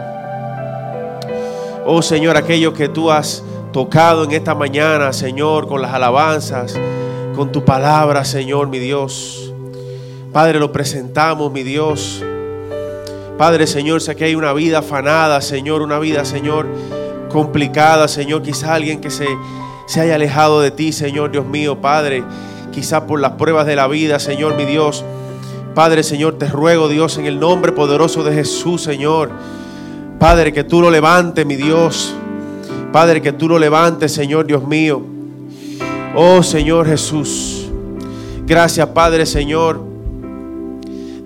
Oh Señor, aquello que tú has tocado en esta mañana, Señor, con las alabanzas, con tu palabra, Señor, mi Dios. Padre, lo presentamos, mi Dios. Padre, Señor, sé que hay una vida afanada, Señor, una vida, Señor, complicada, Señor. Quizá alguien que se, se haya alejado de ti, Señor, Dios mío, Padre. Quizá por las pruebas de la vida, Señor, mi Dios. Padre, Señor, te ruego, Dios, en el nombre poderoso de Jesús, Señor. Padre, que tú lo levantes, mi Dios. Padre, que tú lo levantes, Señor, Dios mío. Oh, Señor Jesús. Gracias, Padre, Señor.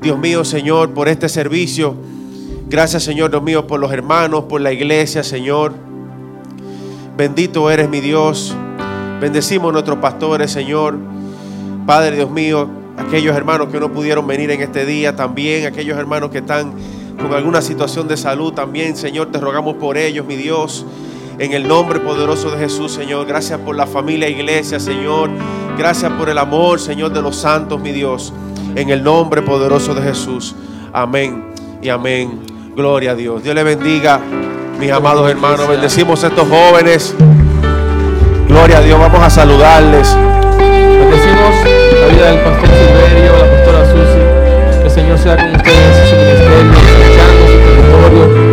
Dios mío, Señor, por este servicio. Gracias, Señor, Dios mío, por los hermanos, por la iglesia, Señor. Bendito eres mi Dios. Bendecimos a nuestros pastores, Señor. Padre, Dios mío, aquellos hermanos que no pudieron venir en este día, también aquellos hermanos que están con alguna situación de salud, también, Señor, te rogamos por ellos, mi Dios. En el nombre poderoso de Jesús, Señor. Gracias por la familia iglesia, Señor. Gracias por el amor, Señor, de los santos, mi Dios. En el nombre poderoso de Jesús. Amén y amén. Gloria a Dios. Dios le bendiga, mis amados hermanos. Bendecimos a estos jóvenes. Gloria a Dios. Vamos a saludarles. Bendecimos la vida del pastor Silverio, la pastora Susi. Que el Señor sea con ustedes en su ministerio, escuchando su territorio,